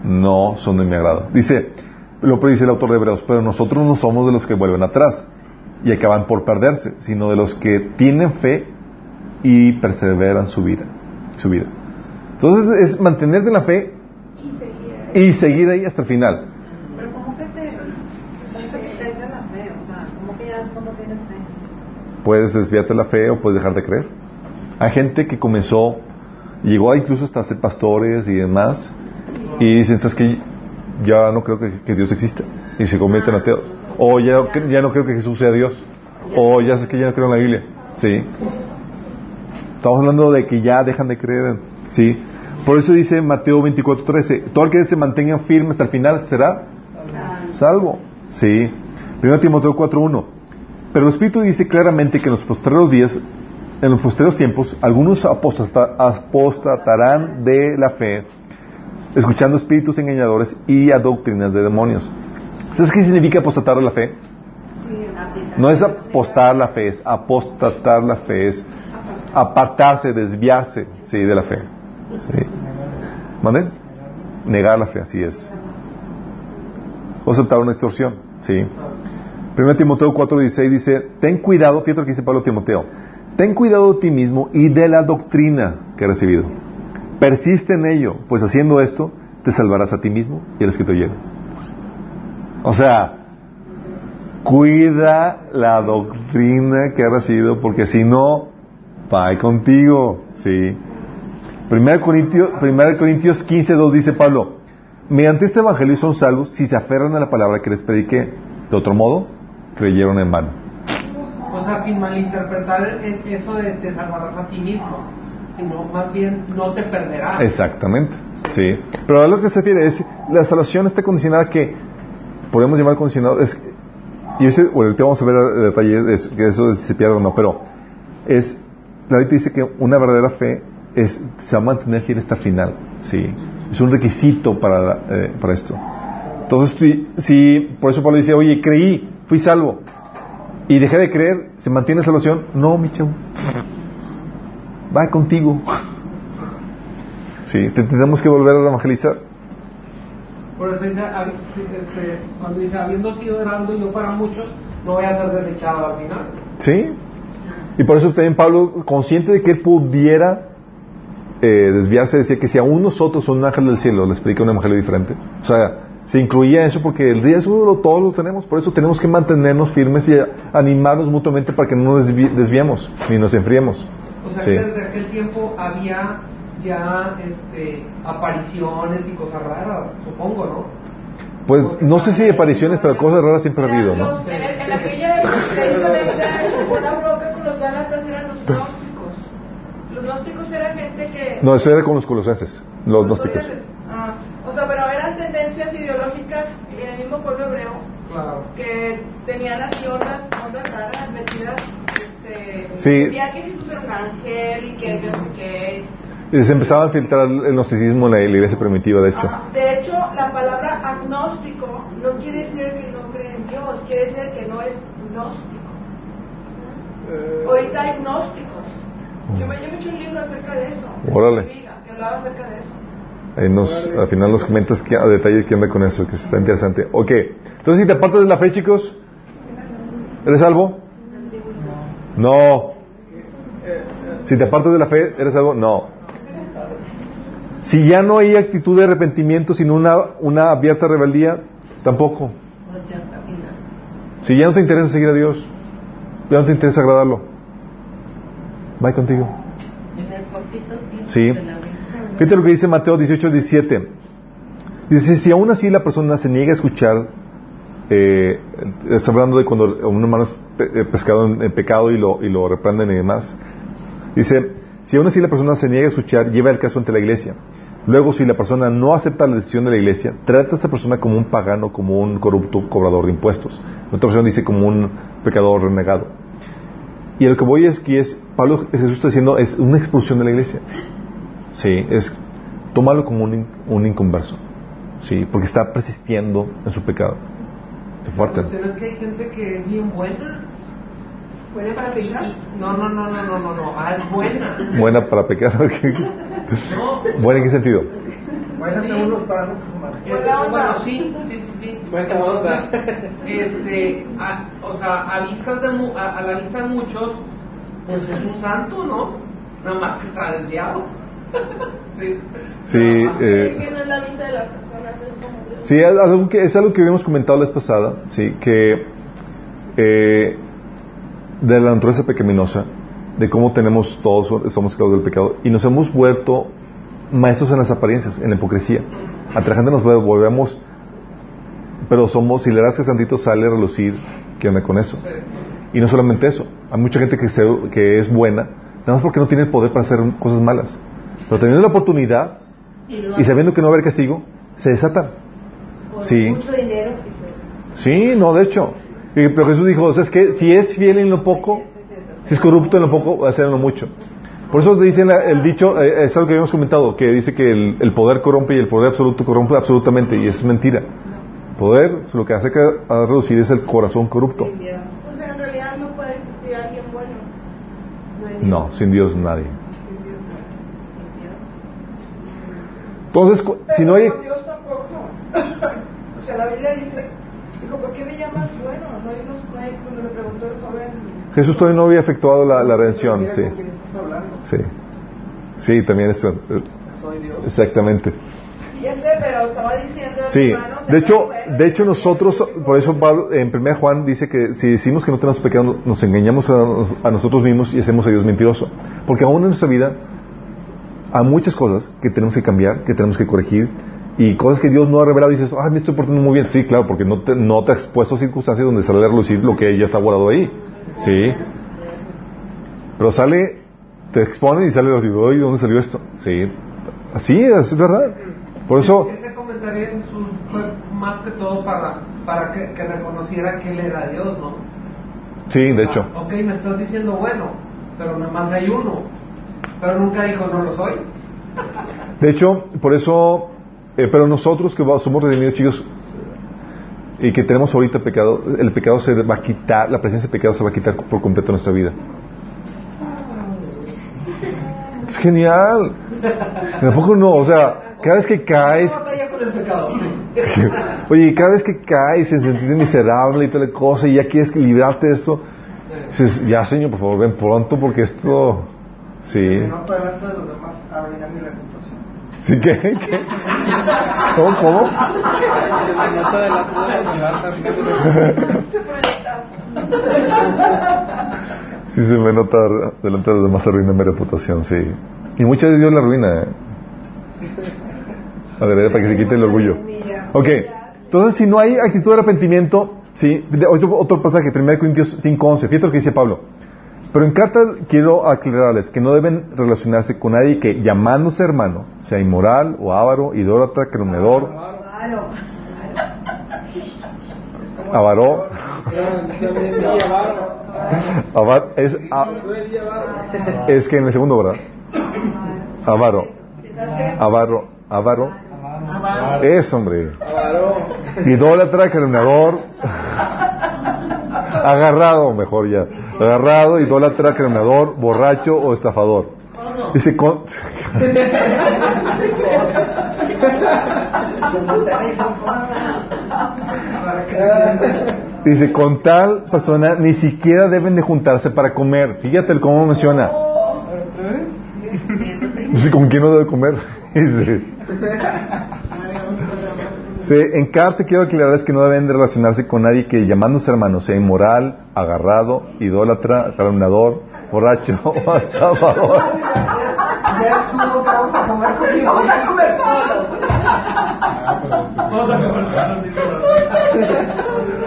no son de mi agrado. Dice, lo dice el autor de Hebreos, pero nosotros no somos de los que vuelven atrás y acaban por perderse, sino de los que tienen fe y perseveran su vida. Su vida. Entonces es mantenerte en la fe Y seguir ahí. y seguir ahí hasta el final. Pero ¿cómo que te, la fe? O sea, ¿cómo que ya no tienes fe? Puedes desviarte de la fe o puedes dejar de creer. Hay gente que comenzó, llegó incluso hasta ser pastores y demás, y dicen, ¿sabes que Ya no creo que, que Dios exista. Y se convierten en ateos. O ya, ya no creo que Jesús sea Dios. O ya sé que ya no creo en la Biblia. Sí. Estamos hablando de que ya dejan de creer. Sí. Por eso dice Mateo 24:13, todo el que se mantenga firme hasta el final será salvo. Sí. 1 Timoteo 4:1. Pero el Espíritu dice claramente que en los posteriores días, en los posteriores tiempos, algunos apostata- apostatarán de la fe, escuchando espíritus engañadores y a doctrinas de demonios. ¿Sabes qué significa apostatar de la fe? No es apostar la fe, es apostatar la fe, es apartarse, desviarse, sí, de la fe. Sí. ¿Mande? Negar la fe, así es. O aceptar una distorsión, sí. 1 Timoteo 4:16 dice, ten cuidado, fíjate lo que dice Pablo Timoteo, ten cuidado de ti mismo y de la doctrina que has recibido. Persiste en ello, pues haciendo esto te salvarás a ti mismo y a los que te oyen. O sea, cuida la doctrina que has recibido, porque si no, va contigo, sí. 1 Corintios, 1 Corintios 15:2 dice Pablo, mediante este evangelio son salvos si se aferran a la palabra que les prediqué. De otro modo, creyeron en vano. O sea, sin malinterpretar eso de te salvarás a ti mismo, sino más bien no te perderás. Exactamente, sí. Pero a lo que se refiere es, la salvación está condicionada a que, podemos llamar condicionado, es, y eso, bueno, ahorita vamos a ver el detalle de eso, que eso se pierde o no, pero es, la Biblia dice que una verdadera fe es, se va a mantener fiel hasta el final, sí. Es un requisito para, eh, para esto. Entonces, si, si, por eso Pablo dice, oye, creí, fui salvo, y dejé de creer, ¿se mantiene la salvación? No, mi chavo. Va contigo. Sí, te tenemos que volver a evangelizar. Por eso dice, este, cuando dice, habiendo sido heraldo yo para muchos, no voy a ser desechado al final. ¿Sí? Y por eso también Pablo, consciente de que él pudiera eh, desviarse, decía que si aún nosotros son un ángel del cielo, les predica un evangelio diferente. O sea, se incluía eso porque el riesgo lo, todos lo tenemos, por eso tenemos que mantenernos firmes y animarnos mutuamente para que no nos desvi- desviemos ni nos enfriemos. O sea Sí. que desde aquel tiempo había ya este, apariciones y cosas raras, supongo, ¿no? Pues no sé si apariciones, pero cosas raras siempre ha habido, ¿no? En, en aquella bronca con los gálatas eran los gnósticos. Los gnósticos eran gente que... No, eso era con los colosenses, los gnósticos. Ah, o sea, pero ideológicas en el mismo pueblo hebreo Claro. que tenían así ondas, ondas raras metidas. Este, Sí. Jesús era un ángel y que no sé qué. Y se empezaba a filtrar el gnosticismo en la, iglesia primitiva, de hecho. Ajá. De hecho, la palabra agnóstico no quiere decir que no cree en Dios, quiere decir que no es gnóstico. Eh, Ahorita hay gnósticos. Yo me, yo me eché un libro acerca de eso. Órale. Que hablaba acerca de eso. Ahí nos, al final nos comentas que, a detalle qué anda con eso, que está interesante. Ok, entonces si te apartas de la fe, chicos, ¿eres salvo? No. Si te apartas de la fe, ¿eres salvo? No. Si ya no hay actitud de arrepentimiento, sino una, una abierta rebeldía, tampoco. Si ya no te interesa seguir a Dios, ya no te interesa agradarlo, va contigo. Sí. Fíjate lo que dice Mateo 18, 17. Dice, si aún así la persona se niega a escuchar, eh, está hablando de cuando un hermano es eh, pescado en, en pecado y lo, y lo reprenden y demás. Dice, si aún así la persona se niega a escuchar, lleva el caso ante la iglesia. Luego, si la persona no acepta la decisión de la iglesia, trata a esa persona como un pagano, como un corrupto cobrador de impuestos. Otra persona dice como un pecador renegado. Y lo que voy es que es, Pablo Jesús está diciendo, es una expulsión de la iglesia. Sí, es tomarlo como un, un inconverso. Sí, porque está persistiendo en su pecado. Qué La fuerte. cuestión es que hay gente que es bien buena. ¿Buena para picar? No, no, no, no, no, no, no. Ah, es buena. Buena para pecar. No. ¿Buena en qué sentido? Vayan a Sí. unos para no fumar. Este, Buena bueno, sí, sí, sí, sí. Buena. Entonces, este, a- o sea, a, vistas de mu- a, a la vista de muchos, pues es un santo, ¿no? Nada más que está desviado. Sí. Sí, eh, Es que no es la vista de las personas, es como Dios. Sí, es algo que, es algo que habíamos comentado la vez pasada, sí, que eh, de la naturaleza pecaminosa, de cómo tenemos todos, somos esclavos del pecado, y nos hemos vuelto maestros en las apariencias, en la hipocresía. Ante la gente nos volvemos, pero somos, si le das que tantito sale a relucir, ¿qué onda con eso? Y no solamente eso, hay mucha gente que, se- que es buena, nada más porque no tiene el poder para hacer cosas malas. Pero teniendo la oportunidad y sabiendo que no va a haber castigo, se desatan. Por Sí. mucho dinero, quizás. Sí, no, de hecho. Y- Pero Jesús dijo, o sea, es que si es fiel en lo poco, si es corrupto en lo poco, va a ser en lo mucho. Por eso dicen el dicho, eh, es algo que habíamos comentado, que dice que el, el poder corrompe y el poder absoluto corrompe absolutamente, y es mentira. Poder, lo que hace que a reducir es el corazón corrupto. O sea, en realidad no puede existir alguien bueno. No, sin Dios nadie. Entonces, si no hay... Pero con Dios tampoco. o sea, la Biblia dice, dijo, ¿por qué me llamas bueno? No hay unos, no hay, cuando le preguntó el joven, Jesús todavía no había efectuado la, la redención, sí. con quién estás hablando. Sí. Sí, también es... Soy Dios. Exactamente. sí, ya sé, pero estaba diciendo Sí, hermano, de hecho, de hecho nosotros, por eso Pablo en 1 Juan dice que si decimos que no tenemos pecado, nos engañamos a, a nosotros mismos y hacemos a Dios mentiroso. Porque aún en nuestra vida hay muchas cosas que tenemos que cambiar, que tenemos que corregir y cosas que Dios no ha revelado y dices, ah, me estoy portando muy bien. Sí, claro, porque no te, no te ha expuesto a circunstancias donde sale a relucir lo que ya está guardado ahí. Sí. Pero sale, te expone y sale a decir, oye, ¿dónde salió esto? Sí. Así es, es verdad. Por eso, Ese comentario en su- fue más que todo para, para que, que reconociera que él era Dios, ¿no? sí, de hecho. Ah, ok, me estás diciendo bueno, pero nada más hay uno. Pero nunca dijo no lo soy. De hecho, por eso, eh, pero nosotros que somos redimidos, chicos, y que tenemos ahorita pecado, el pecado se va a quitar, la presencia de pecado se va a quitar por completo en nuestra vida. Es genial. Tampoco no, o sea, cada vez que caes. Oye, cada vez que caes, se sientes miserable y tal cosa, y ya quieres librarte de esto, dices, ya Señor, por favor, ven pronto porque esto, sí. Que no delante de los demás arruinar mi reputación. ¿Sí qué? ¿Qué? ¿Cómo? ¿Cómo? Arruinar. Sí, se me nota delante de los demás arruina mi reputación, sí. Y muchas veces Dios la arruina, ¿eh? A ver, para que se quite el orgullo. Ok, entonces si no hay actitud de arrepentimiento, sí, otro, otro pasaje, 1 Corintios 5.11, fíjate lo que dice Pablo. Pero en carta quiero aclararles que no deben relacionarse con nadie que llamándose hermano sea inmoral o avaro, idólatra, calumniador, Claro. avaró, También Villa Barro. avar- es, a- es que en el segundo, ¿verdad? Avaro, avaro, avaro, es hombre. Idólatra, calumniador, agarrado, mejor ya, agarrado, idólatra, calumniador, borracho o estafador. Dice, con, dice, con tal persona ni siquiera deben de juntarse para comer. Fíjate cómo menciona. Dice, ¿con quién no debe comer? Dice, Sí, en carta quiero aclararles que no deben de relacionarse con nadie que llamándose hermano sea inmoral, agarrado, idólatra, calumniador, borracho o estafador. Ya estuvo que vamos a comer conmigo. Vamos a comer todos. Vamos a comer.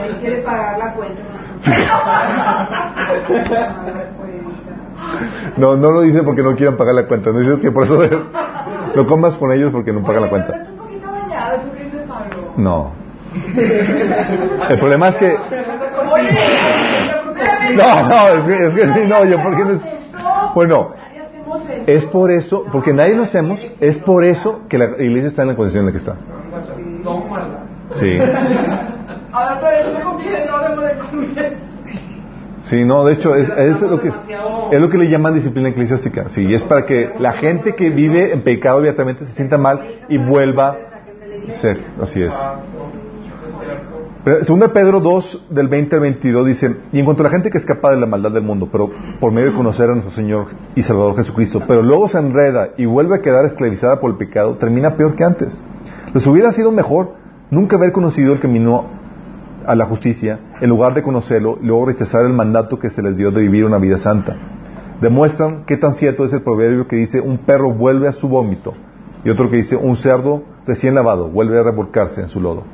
Ahí quiere pagar la cuenta. No, no lo dice porque no quieran pagar la cuenta. No dice que por eso lo comas con ellos porque no pagan la cuenta. No. El problema es que no, no, es que, es que no, yo porque no es- bueno, es por eso, porque nadie lo hacemos, es por eso que la iglesia está en la condición en la que está. Sí. ahora. Sí, no, de hecho es, es lo que es lo que le llaman disciplina eclesiástica. Sí, es para que la gente que vive en pecado abiertamente se sienta mal y vuelva a ser. Así es. Segunda Pedro 2 del 20 al 22 dice, y en cuanto a la gente que escapa de la maldad del mundo, pero por medio de conocer a nuestro Señor y Salvador Jesucristo, pero luego se enreda y vuelve a quedar esclavizada por el pecado, termina peor que antes. Les hubiera sido mejor nunca haber conocido el camino a la justicia, en lugar de conocerlo, y luego rechazar el mandato que se les dio de vivir una vida santa. Demuestran qué tan cierto es el proverbio que dice un perro vuelve a su vómito y otro que dice un cerdo recién lavado vuelve a revolcarse en su lodo.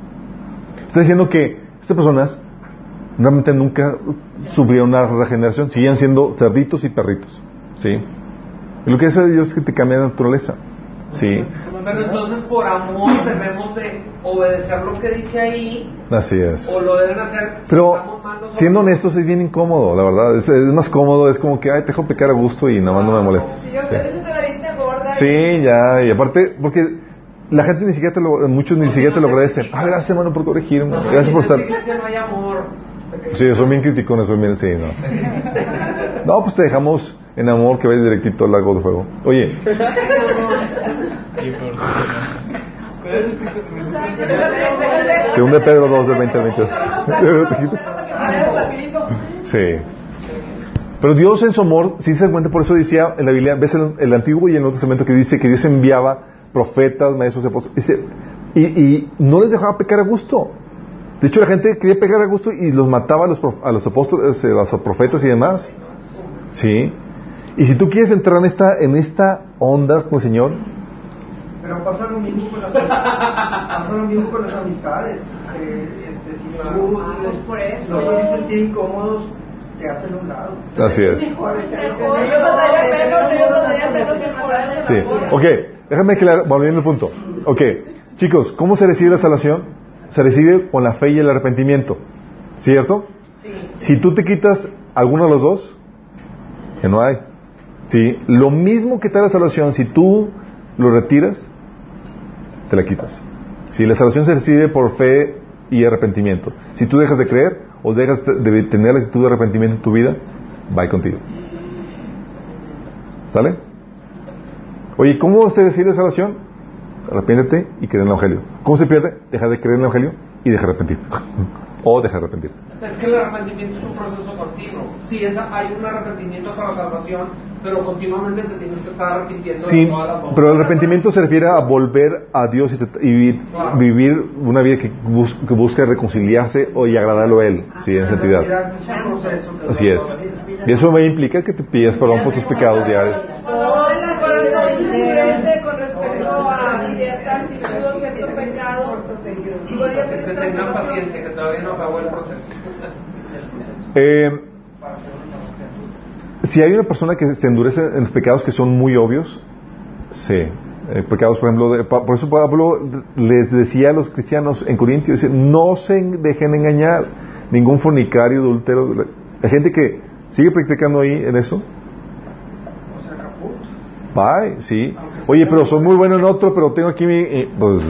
Está diciendo que estas personas realmente nunca sufrieron una regeneración, siguen siendo cerditos y perritos. ¿Sí? Y lo que hace Dios es que te cambia de naturaleza. ¿Sí? Pero entonces por amor debemos de obedecer lo que dice ahí Así es. o lo deben hacer si Pero siendo honestos es bien incómodo, la verdad. Es, es más cómodo, es como que, ay, te dejo pecar a gusto y nada más no me molestes. Si yo sé, eso te la viste gorda. Sí, ya, y aparte, porque la gente ni siquiera te lo, muchos ni siquiera te lo agradecen. Ah, gracias hermano por corregirme, gracias por estar. Sí, son bien criticones, son bien, sí, no. No, pues te dejamos en amor que vayas directito al lago de fuego. Oye, según de Pedro 2 del 20 al 22. Sí. Pero Dios en su amor, si se cuenta, por eso decía en la Biblia, ves el, el Antiguo y el Nuevo Testamento que dice que Dios enviaba profetas, maestros, apóstoles, y, y no les dejaba pecar a gusto. De hecho, la gente quería pecar a gusto y los mataba a los, prof- a los apóstoles, eh, a los profetas y demás. Sí. Y si tú quieres entrar en esta, en esta onda con el Señor, Pero pasa lo mismo con las, pasa lo mismo con las amistades. Eh, este, si tú pues por eso. los haces sentir incómodos, te hacen a un lado. así es. Sí. Ok, déjame aclarar, volviendo al punto. Ok, chicos, ¿cómo se recibe la salvación? Se recibe con la fe y el arrepentimiento. ¿Cierto? Si tú te quitas alguno de los dos, que no hay. ¿Sí? Lo mismo que te da la salvación, si tú lo retiras, te la quitas. Si la salvación se recibe por fe y arrepentimiento. Si tú dejas de creer o dejas de tener la actitud de arrepentimiento en tu vida, va contigo. ¿Sale? Oye, ¿cómo se recibe la salvación? arrepiéntete y cree en el Evangelio. ¿Cómo se pierde? Deja de creer en el Evangelio y deja de arrepentirte. o deja de arrepentirte. Es que el arrepentimiento es un proceso continuo. Sí, es, hay un arrepentimiento para salvación, pero continuamente te tienes que estar arrepintiendo Sí, de todas las pero el arrepentimiento se refiere a volver a Dios y, trat- y vi- Claro. vivir una vida que, bus- que busque reconciliarse o y agradarlo a Él, sí, en santidad. Santidad es un proceso que Así es. la. Y eso implica que te pidas perdón por tus pecados diarios. Cuando el corazón Eh, si hay una persona que se endurece en los pecados que son muy obvios, sí. Eh, pecados, por ejemplo, de- pa- por eso Pablo les decía a los cristianos en Corintios, dice, no se dejen engañar, ningún fornicario, adultero, hay gente que sigue practicando ahí en eso, bye, sí. Oye, pero soy muy bueno en otro, pero tengo aquí mi, eh, pues.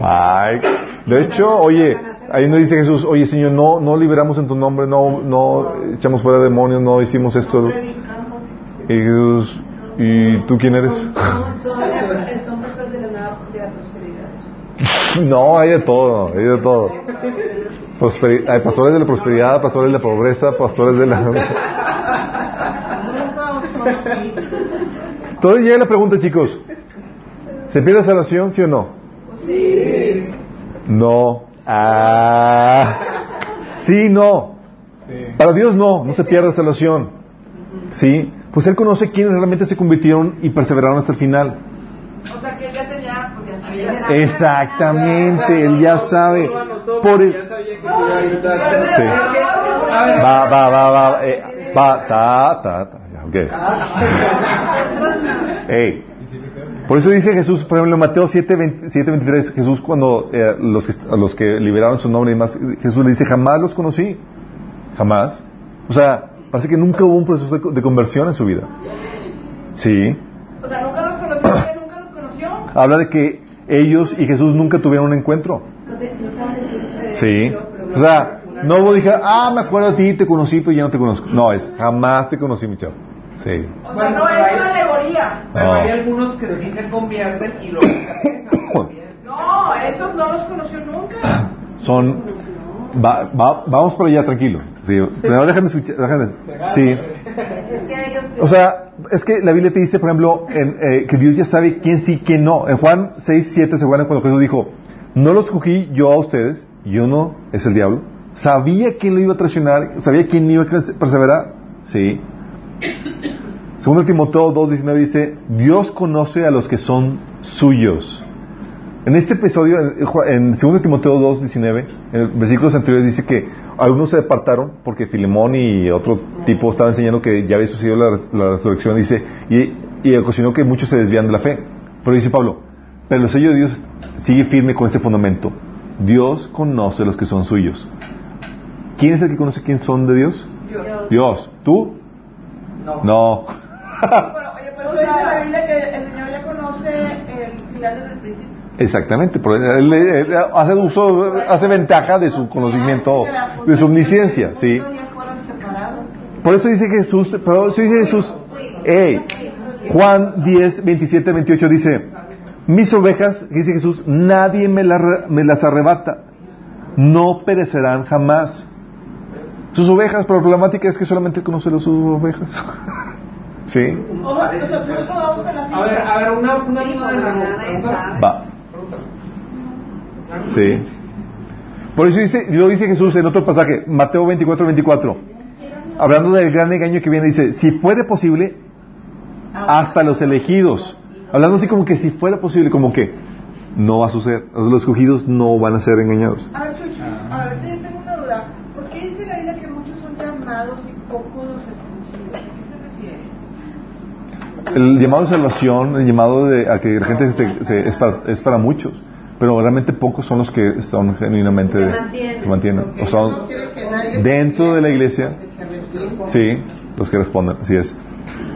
Ay, de hecho, oye, ahí nos dice Jesús, oye Señor, no, no liberamos en tu nombre, no, no echamos fuera demonios, no hicimos esto. predicamos. Y Jesús, ¿y tú quién eres? No, hay de todo, hay de todo. Prosperi- hay pastores de la prosperidad, pastores de la pobreza, pastores de la... Entonces llega la pregunta, chicos. ¿Se pierde la salvación, sí o no? Sí. No. Ah. Sí, no. Sí. Para Dios no, no se pierde la salvación. ¿Sí? Pues Él conoce quiénes realmente se convirtieron y perseveraron hasta el final. O sea que él ya tenía, pues ya sabía. Exactamente, Él ya sabe. Por el-. Sí. Va, va, va, va, eh, va, ta, ta, ta, ya, ok. Ey. Por eso dice Jesús, por ejemplo, en Mateo 7, 20 7, 23, Jesús cuando eh, los que, a los que liberaron su nombre y más, Jesús le dice, jamás los conocí. Jamás. O sea, parece que nunca hubo un proceso de, de conversión en su vida. Sí. O sea, nunca los conoció, nunca los conoció. Habla de que ellos y Jesús nunca tuvieron un encuentro. Sí. O sea, no hubo dije, ah, me acuerdo de ti, te conocí, pero ya no te conozco. No, es jamás te conocí, mi chavo. Sí. O sea, Bueno, no pero es una alegoría. pero No. hay algunos que sí se convierten y también. No, esos no los conoció nunca. Son. Va, va- vamos por allá, tranquilo. Sí, primero déjame escuchar. déjame- sí. Es que ellos O sea, es que la Biblia te dice, por ejemplo, en, eh, que Dios ya sabe quién sí, quién no. En Juan 6, 7 se acuerdan cuando Jesús dijo, no los escogí yo a ustedes, yo no, es el diablo. Sabía quién lo iba a traicionar, sabía quién iba a perseverar. Sí. Segundo Timoteo 2.19 dice, Dios conoce a los que son suyos. En este episodio, en, Ju- en 2 Timoteo 2.19, en versículos anteriores dice que algunos se apartaron porque Filemón y otro tipo estaban enseñando que ya había sucedido la, la resurrección, dice, y, y ocasionó que muchos se desvían de la fe. Pero dice Pablo, pero el sello de Dios sigue firme con este fundamento. Dios conoce a los que son suyos. ¿Quién es el que conoce quién son de Dios? Dios. ¿Tú? No. No. Bueno, oye, pero dice la Biblia que el Señor ya conoce el final desde el principio. Exactamente, pero él, él hace uso, hace ventaja de su conocimiento, de su omnisciencia, ¿sí? Por eso dice Jesús, pero eso dice Jesús, hey, Juan 10, 27, 28 dice, mis ovejas, dice Jesús, nadie me, la- me las arrebata, no perecerán jamás. Sus ovejas, pero la problemática es que solamente conoce a sus ovejas. ¿Sí? A ver, a ver, una, una Va. Sí. Por eso dice, lo dice Jesús en otro pasaje, Mateo 24, 24. Hablando del gran engaño que viene, dice, si fuera posible, hasta los elegidos. Hablando así como que si fuera posible, como que no va a suceder. Los escogidos no van a ser engañados. A ver, Chuchi, a ver, yo tengo una duda. ¿Por qué dice la Biblia que muchos son llamados y pocos los escogidos? ¿A qué se refiere? El llamado de salvación, el llamado de, a que la gente se- se- es, para, es para muchos, pero realmente pocos son los que son genuinamente Se mantienen. se mantienen. O No son nadie dentro de la iglesia. Sí, los que responden, así es.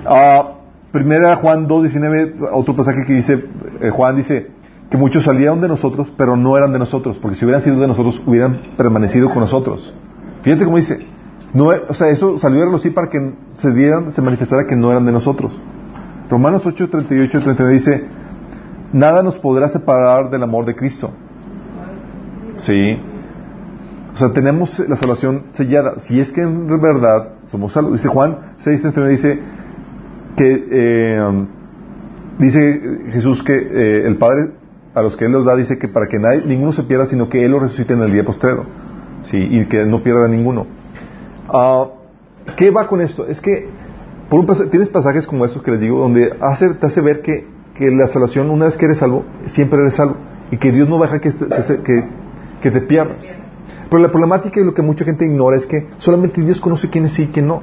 Ah, primera Juan 2.19, otro pasaje que dice, eh, Juan dice que muchos salieron de nosotros, pero no eran de nosotros, porque si hubieran sido de nosotros, hubieran permanecido con nosotros. Fíjate cómo dice, no, o sea, eso salió a relucir para que se dieran, se manifestara que no eran de nosotros. Romanos 8, 38 y 39 dice, nada nos podrá separar del amor de Cristo. Sí. O sea, tenemos la salvación sellada. Si es que en verdad somos salvos. Dice Juan 6, 39 dice que eh, dice Jesús que eh, el Padre a los que Él los da dice que para que nadie, ninguno se pierda, sino que Él los resucite en el día postrero. Sí, y que no pierda ninguno. Ah, ¿Qué va con esto? Es que por un pas- tienes pasajes como estos que les digo, donde hace, te hace ver que, que la salvación, una vez que eres salvo, siempre eres salvo. Y que Dios no va a dejar que, te- que, que- te pierdas. Pero la problemática y lo que mucha gente ignora es que solamente Dios conoce quién es sí y quién no.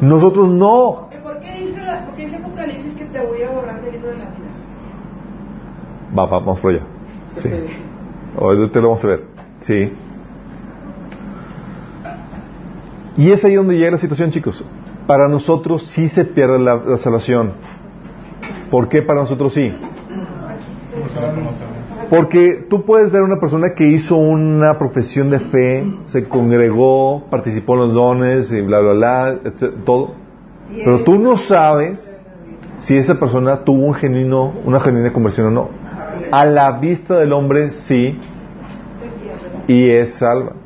Nosotros no. ¿Por qué dice, la- por qué dice Apocalipsis que te voy a borrar del libro de la vida? Va, va, vamos por allá. Sí. Ahorita lo vamos a ver. Sí. Y es ahí donde llega la situación, chicos. Para nosotros sí se pierde la, salvación. ¿Por qué para nosotros sí? Porque tú puedes ver a una persona que hizo una profesión de fe, se congregó, participó en los dones y bla, bla, bla, etc- todo. Pero tú no sabes si esa persona tuvo un genuino, una genuina conversión o no. A la vista del hombre, sí, y es salva.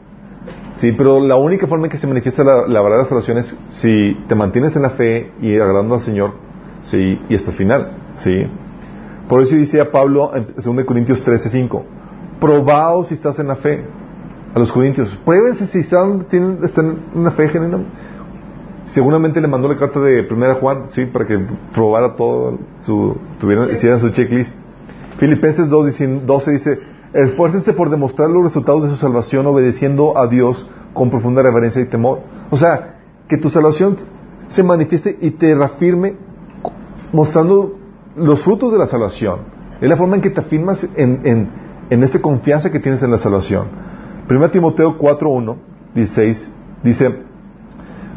Sí, pero la única forma en que se manifiesta la, la verdadera salvación es si te mantienes en la fe y agradando al Señor, sí, y hasta el final, sí. Por eso decía Pablo en 2 Corintios 13, 5, probaos si estás en la fe. A los corintios, pruébense si están, tienen, están en una fe genuina. Seguramente le mandó la carta de primera Juan, sí, para que probara todo, tuvieran, hicieran su checklist. Filipenses 2, dice- 12 dice, esfuércense por demostrar los resultados de su salvación obedeciendo a Dios con profunda reverencia y temor. O sea, que tu salvación se manifieste y te reafirme mostrando los frutos de la salvación. Es la forma en que te afirmas en, en, en esta confianza que tienes en la salvación. 1 Timoteo 4.1, 16, dice,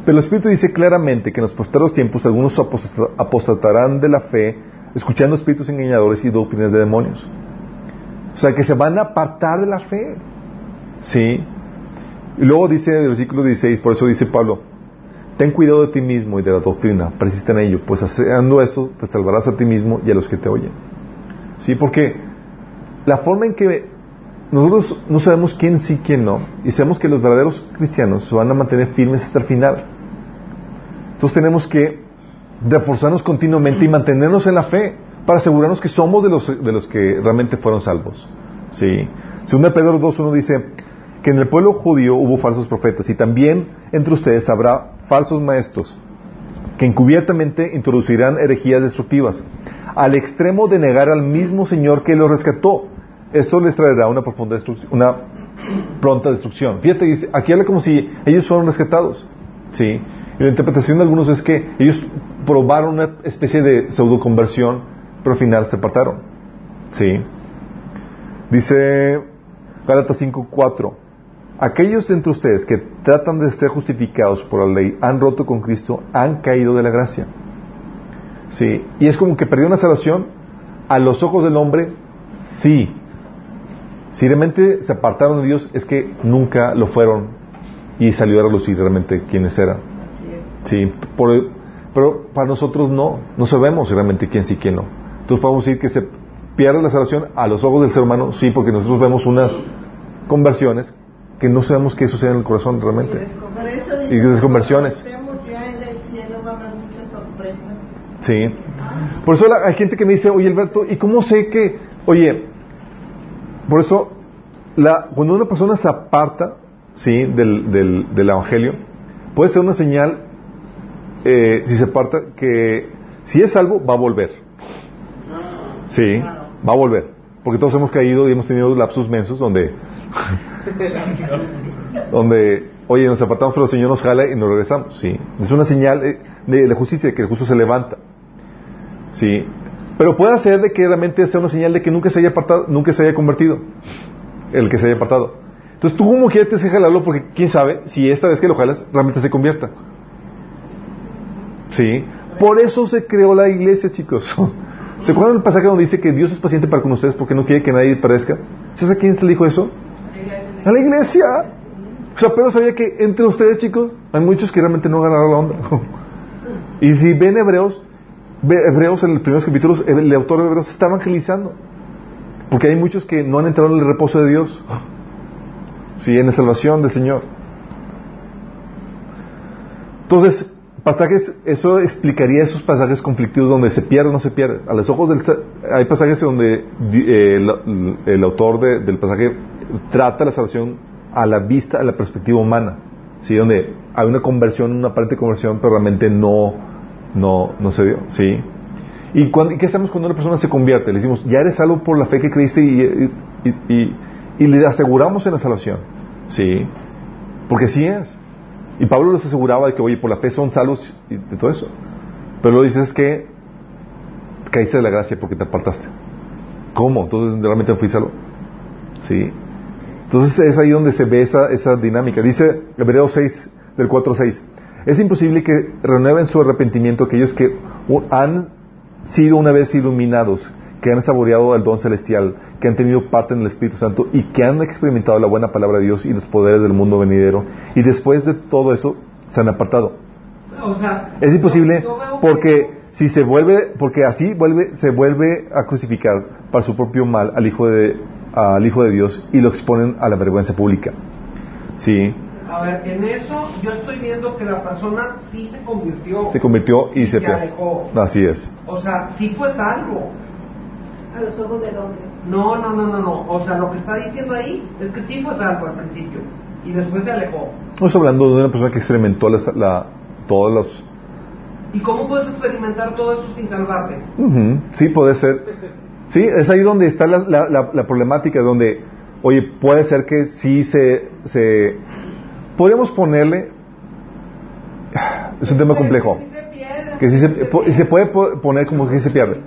pero el Espíritu dice claramente que en los posteros tiempos algunos apostata- apostatarán de la fe, escuchando espíritus engañadores y doctrinas de demonios. O sea, que se van a apartar de la fe. ¿Sí? Y luego dice en el versículo 16, por eso dice Pablo, ten cuidado de ti mismo y de la doctrina, persiste en ello, pues haciendo esto te salvarás a ti mismo y a los que te oyen. ¿Sí? Porque la forma en que nosotros no sabemos quién sí, quién no, y sabemos que los verdaderos cristianos se van a mantener firmes hasta el final. Entonces tenemos que reforzarnos continuamente y mantenernos en la fe para asegurarnos que somos de los, de los que realmente fueron salvos. ¿Sí? Segunda Pedro 2.1 dice que en el pueblo judío hubo falsos profetas y también entre ustedes habrá falsos maestros que encubiertamente introducirán herejías destructivas al extremo de negar al mismo Señor que los rescató. Esto les traerá una profunda destrucción, una pronta destrucción. Fíjate, dice, aquí habla como si ellos fueron rescatados. ¿sí? Y la interpretación de algunos es que ellos probaron una especie de pseudo conversión, pero al final se apartaron. ¿sí? Dice Gálatas 5:4. Aquellos entre ustedes que tratan de ser justificados por la ley han roto con Cristo, han caído de la gracia. Sí, y es como que perdieron la salvación a los ojos del hombre, sí. Si realmente se apartaron de Dios, es que nunca lo fueron y salió a relucir realmente quiénes eran. Sí, por- pero para nosotros no, no sabemos realmente quién sí, quién no. Entonces podemos decir que se pierde la salvación a los ojos del ser humano, sí, porque nosotros vemos unas conversiones que no sabemos qué sucede en el corazón realmente. Y desconversiones. Sí. Por eso hay gente que me dice, oye Alberto, ¿y cómo sé que, oye, por eso, la, cuando una persona se aparta, sí, del, del, del evangelio, puede ser una señal, eh, si se aparta, que si es salvo, va a volver. Sí, va a volver. Porque todos hemos caído y hemos tenido lapsus mensos donde, donde, oye, nos apartamos, pero el Señor nos jala y nos regresamos. Sí, es una señal de la justicia, de que el justo se levanta. Sí, pero puede ser de que realmente sea una señal de que nunca se haya apartado, nunca se haya convertido, el que se haya apartado. Entonces tú como quieres tienes que jalarlo porque quién sabe si esta vez que lo jalas realmente se convierta. Sí, por eso se creó la iglesia, chicos. ¿Se acuerdan del pasaje donde dice que Dios es paciente para con ustedes porque no quiere que nadie perezca? ¿Sabes a quién se le dijo eso? A la iglesia. O sea, pero sabía que entre ustedes, chicos, hay muchos que realmente no ganaron la onda. y si ven hebreos, Hebreos, en los primeros capítulos, el autor de Hebreos está evangelizando. Porque hay muchos que no han entrado en el reposo de Dios. Sí, en la salvación del Señor. Entonces, pasajes, eso explicaría esos pasajes conflictivos donde se pierde o no se pierde. A los ojos del... Hay pasajes donde eh, el, autor de- del pasaje trata la salvación a la vista, a la perspectiva humana. ¿Sí? Donde hay una conversión, una parte de conversión, pero realmente no, no, no se dio. ¿Sí? ¿Y, cuando, ¿Y qué hacemos cuando una persona se convierte? Le decimos, ya eres salvo por la fe que creíste y, y, y- y le aseguramos en la salvación. ¿Sí? Porque así es. Y Pablo les aseguraba de que, oye, por la fe son salvos y de todo eso. Pero lo dices que caíste de la gracia porque te apartaste. ¿Cómo? Entonces realmente fui salvo. ¿Sí? Entonces es ahí donde se ve esa, esa dinámica. Dice Hebreos 6, del 4 al 6. Es imposible que renueven su arrepentimiento aquellos que han sido una vez iluminados, que han saboreado el don celestial, que han tenido parte en el Espíritu Santo y que han experimentado la buena palabra de Dios y los poderes del mundo venidero. Y después de todo eso se han apartado. O sea, Es imposible yo porque si se vuelve, porque así vuelve, se vuelve a crucificar para su propio mal al hijo de, al hijo de Dios y lo exponen a la vergüenza pública. Sí, A ver, en eso yo estoy viendo que la persona sí se convirtió. se convirtió y se se alejó. Así es. O sea, sí fue salvo. A los ojos del hombre. No, no, no, no, no. O sea, lo que está diciendo ahí es que sí fue salvo al principio y después se alejó. Estamos hablando de una persona que experimentó la, la- todos los... ¿Y cómo puedes experimentar todo eso sin salvarte? Ujú, Sí, puede ser. Sí, es ahí donde está la, la- la- la problemática, donde, oye, puede ser que sí se... se podemos ponerle... Es un tema complejo. Sí se pierde. que si se, y se puede po- poner como que se pierde.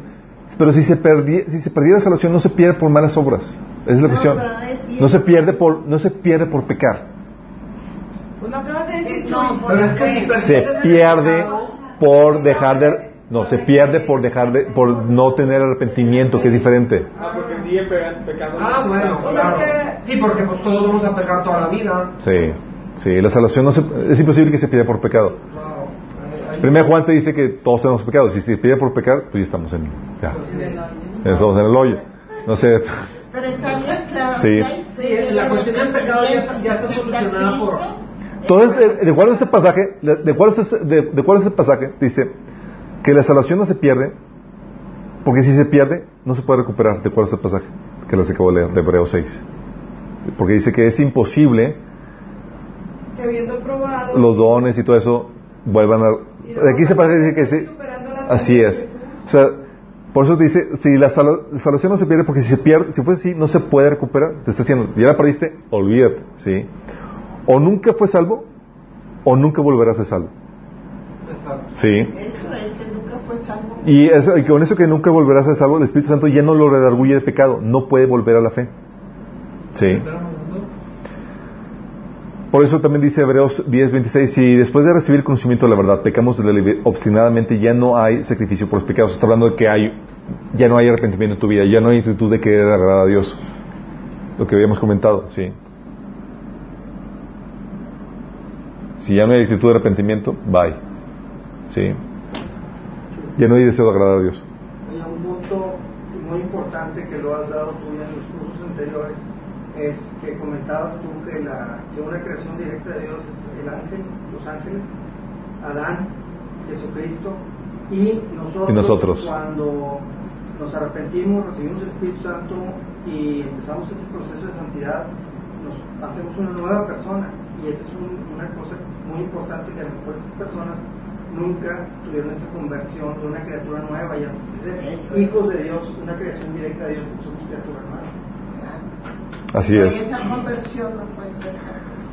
Pero si se, perdi- si se perdiera la salvación, no se pierde por malas obras. Esa es la No, cuestión. No se pierde por, no se pierde por pecar. Pues lo acabas de decir, No, Chuy. Pero es que si Se pierde por dejar de, no, se pierde por dejar de, por no tener arrepentimiento, que es diferente. Ah, porque sigue pe- pecando. Ah, bueno, claro. Sí, porque pues todos vamos a pecar toda la vida. Sí, sí, la salvación no se, es imposible que se pierda por pecado. Primero Juan te dice que todos tenemos pecados. Si se pierde por pecar, pues ya estamos en, ya, ya estamos en el hoyo. No sé, Pero está bien claro. Sí. Sí, la cuestión del pecado ya está, ya está solucionada por... Entonces, de, de acuerdo a este pasaje, de, de acuerdo a este, de- de acuerdo a este pasaje, dice que la salvación no se pierde, porque si se pierde, no se puede recuperar, de acuerdo a este pasaje, que les acabo de leer, de Hebreos 6. Porque dice que es imposible Que habiendo probado. los dones y todo eso vuelvan a... De aquí se parece que sí. Así es. O sea, por eso dice, si la, sal- la salvación no se pierde, porque si se pierde, si fue así, no se puede recuperar. Te está diciendo, ya la perdiste, olvídate, ¿sí? O nunca fue salvo, o nunca volverá a ser salvo. ¿Sí? Eso es que nunca fue salvo. Y, eso, y con eso que nunca volverá a ser salvo, el Espíritu Santo ya no lo redarguye de pecado, no puede volver a la fe. ¿Sí? Por eso también dice Hebreos 10:26, si después de recibir el conocimiento de la verdad pecamos obstinadamente, ya no hay sacrificio por los pecados. Está hablando de que hay, ya no hay arrepentimiento en tu vida, ya no hay actitud de querer agradar a Dios. Lo que habíamos comentado, sí. Si ya no hay actitud de arrepentimiento, bye. Sí. Ya no hay deseo de agradar a Dios. Oye, un punto muy importante que lo has dado tú en los cursos anteriores es que comentabas tú que, la, que una creación directa de Dios es el ángel, los ángeles, Adán, Jesucristo y nosotros, Y nosotros. cuando nos arrepentimos, recibimos el Espíritu Santo y empezamos ese proceso de santidad, nos hacemos una nueva persona y esa es un- una cosa muy importante que a lo mejor esas personas nunca tuvieron esa conversión de una criatura nueva, ya hijos de Dios, una creación directa de Dios, porque somos criatura nueva. Así es.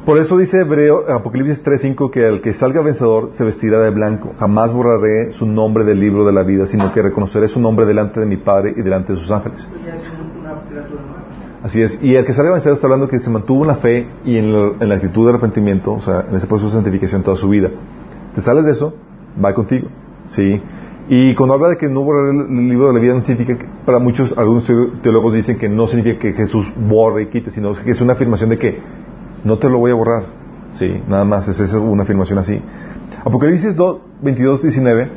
Por eso dice Hebreo, Apocalipsis 3.5 que el que salga vencedor se vestirá de blanco. Jamás borraré su nombre del libro de la vida, sino que reconoceré su nombre delante de mi Padre y delante de sus ángeles. Así es. Y el que salga vencedor está hablando que se mantuvo en la fe y en, la- en la actitud de arrepentimiento, o sea, en ese proceso de santificación toda su vida. Te sales de eso, va contigo. ¿Sí? Y cuando habla de que no borraré el, libro de la vida, no significa que, para muchos, algunos teólogos dicen que no significa que Jesús borre y quite, sino que es una afirmación de que no te lo voy a borrar. Sí, nada más, es, es una afirmación así. Apocalipsis 2, 22, 19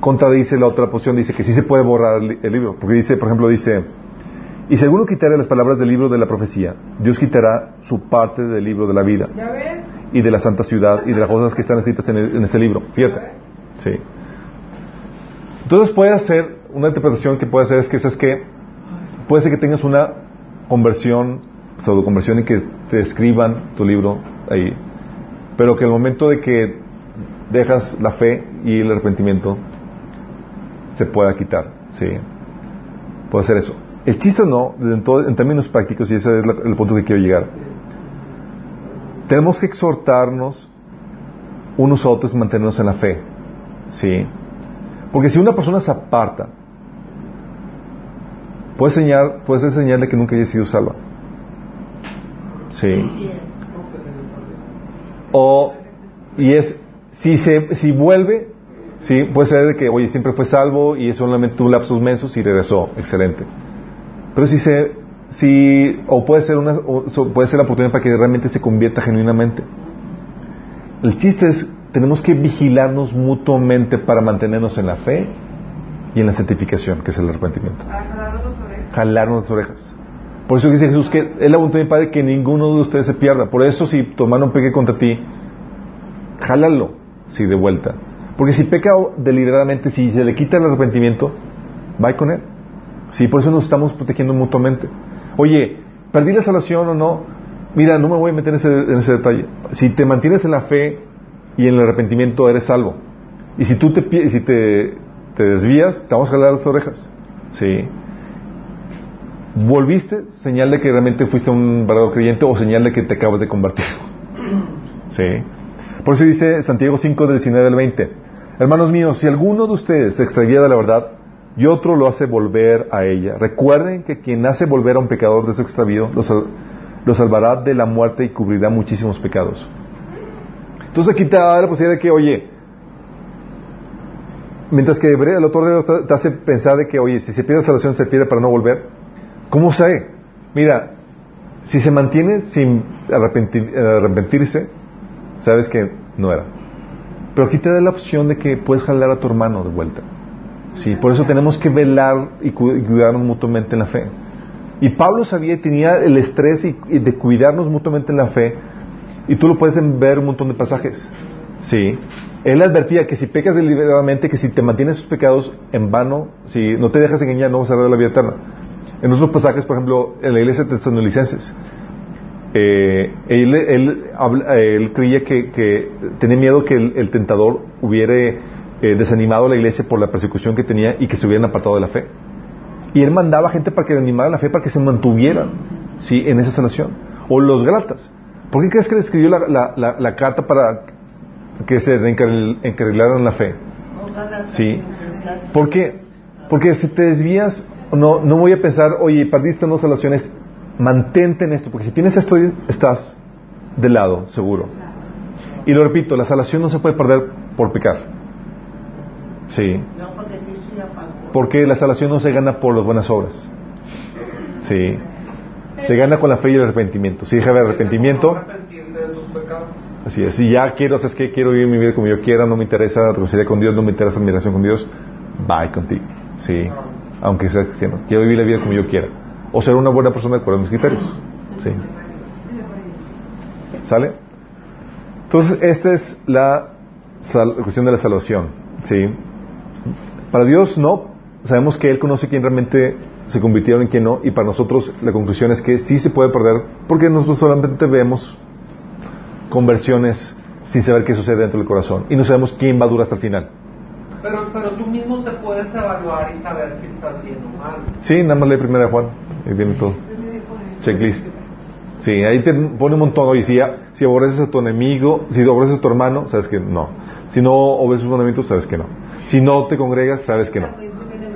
contradice la otra posición, dice que sí se puede borrar el, el libro. Porque dice, por ejemplo, dice, y si alguno quitara las palabras del libro de la profecía, Dios quitará su parte del libro de la vida ¿Ya ves? y de la santa ciudad y de las cosas que están escritas en, el- en este libro. Fíjate. Sí. Entonces puede hacer, una interpretación que puede hacer es que es que puede ser que tengas una conversión, pseudo conversión y que te escriban tu libro ahí. Pero que el momento de que dejas la fe y el arrepentimiento se pueda quitar. Sí. Puede ser eso. El chiste no, en, todo- en términos prácticos, y ese es el punto que quiero llegar. Tenemos que exhortarnos unos a otros mantenernos en la fe. ¿Sí? Porque si una persona se aparta, puede, señalar, puede ser señal de que nunca haya sido salva. ¿Sí? O, y es, si, se, si vuelve, ¿sí? Puede ser de que, oye, siempre fue salvo y es solamente un lapsus mensos y regresó. Excelente. Pero si se, si, o puede ser una, o puede ser la oportunidad para que realmente se convierta genuinamente. El chiste es, tenemos que vigilarnos mutuamente para mantenernos en la fe y en la santificación, que es el arrepentimiento. Jalarnos las orejas. Por eso dice Jesús que es la voluntad de mi Padre que ninguno de ustedes se pierda. Por eso si tu hermano peque contra ti, jálalo, sí, de vuelta. Porque si peca deliberadamente, si se le quita el arrepentimiento, va con él. Sí, por eso nos estamos protegiendo mutuamente. Oye, ¿perdí la salvación o no? Mira, no me voy a meter en ese, en ese detalle. Si te mantienes en la fe y en el arrepentimiento, eres salvo. Y si tú te, si te, te desvías, te vamos a jalar las orejas. Sí. ¿Volviste? Señal de que realmente fuiste un verdadero creyente o señal de que te acabas de convertir. Sí. Por eso dice Santiago 5, del 19 al 20. Hermanos míos, si alguno de ustedes se extravía de la verdad y otro lo hace volver a ella, recuerden que quien hace volver a un pecador de su extravío lo, sal- lo salvará de la muerte y cubrirá muchísimos pecados. Entonces aquí te da la posibilidad de que, oye, mientras que el autor de Hebreos te- hace pensar de que, oye, si se pierde salvación se pierde para no volver, ¿cómo sé? Mira, si se mantiene sin arrepentir- arrepentirse, sabes que no era. Pero aquí te da la opción de que puedes jalar a tu hermano de vuelta. Sí, por eso tenemos que velar y cu- y cuidarnos mutuamente en la fe. Y Pablo sabía y tenía el estrés y de cuidarnos mutuamente en la fe. Y tú lo puedes ver un montón de pasajes. Sí. Él advertía que si pecas deliberadamente, que si te mantienes sus pecados en vano, si no te dejas engañar, no vas a ver la vida eterna. En otros pasajes, por ejemplo, en la iglesia de Tesalonicenses, eh, él, él, él creía que, que tenía miedo que el, el tentador hubiera eh, desanimado a la iglesia por la persecución que tenía y que se hubieran apartado de la fe. Y él mandaba gente para que animara la fe, para que se mantuvieran ¿sí? en esa salvación. O los Galatas. ¿Por qué crees que le escribió la, la- la- la carta para que se encarrilaran en la fe? Sí. ¿Por qué? Porque si te desvías, no, no voy a pensar, oye, perdiste dos salvaciones, mantente en esto, porque si tienes esto, estás de lado, seguro. Y lo repito, la salvación no se puede perder por pecar. Sí. Porque la salvación no se gana por las buenas obras. Sí. Se gana con la fe y el arrepentimiento. Si deja de arrepentimiento, así es. Si ya quiero, ¿sabes qué? Quiero vivir mi vida como yo quiera, no me interesa la reconciliación con Dios, no me interesa mi relación con Dios, bye contigo. Sí. Aunque sea cristiano. Quiero vivir la vida como yo quiera. O ser una buena persona de acuerdo a mis criterios. Sí. ¿Sale? Entonces, esta es la cuestión de la salvación. ¿Sí? Para Dios no. Sabemos que Él conoce quién realmente se convirtieron y quién no. Y para nosotros la conclusión es que sí se puede perder porque nosotros solamente vemos conversiones sin saber qué sucede dentro del corazón. Y no sabemos quién va a durar hasta el final. Pero, pero tú mismo te puedes evaluar y saber si estás bien o mal. Sí, nada más lee primera Juan. Ahí viene todo. Checklist. Sí, ahí te pone un montón. Oye, si, ya- si aborreces a tu enemigo, si aborreces a tu hermano, sabes que no. Si no obedeces sus mandamientos, sabes que no. Si no te congregas, sabes que no.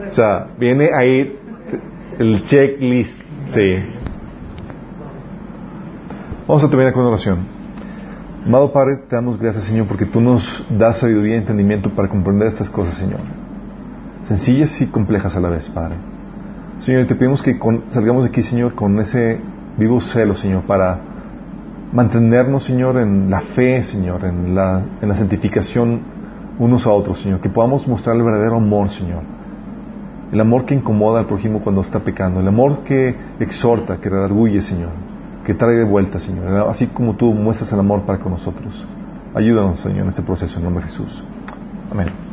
O sea, viene ahí el checklist. Sí. Vamos a terminar con una oración. Amado Padre, te damos gracias, Señor, porque tú nos das sabiduría y entendimiento para comprender estas cosas, Señor. Sencillas y complejas a la vez, Padre. Señor, te pedimos que con- salgamos de aquí, Señor, con ese vivo celo, Señor, para mantenernos, Señor, en la fe, Señor, en la, en la santificación unos a otros, Señor. Que podamos mostrar el verdadero amor, Señor. El amor que incomoda al prójimo cuando está pecando. El amor que exhorta, que redarguye, Señor. Que trae de vuelta, Señor. Así como tú muestras el amor para con nosotros. Ayúdanos, Señor, en este proceso. En nombre de Jesús. Amén.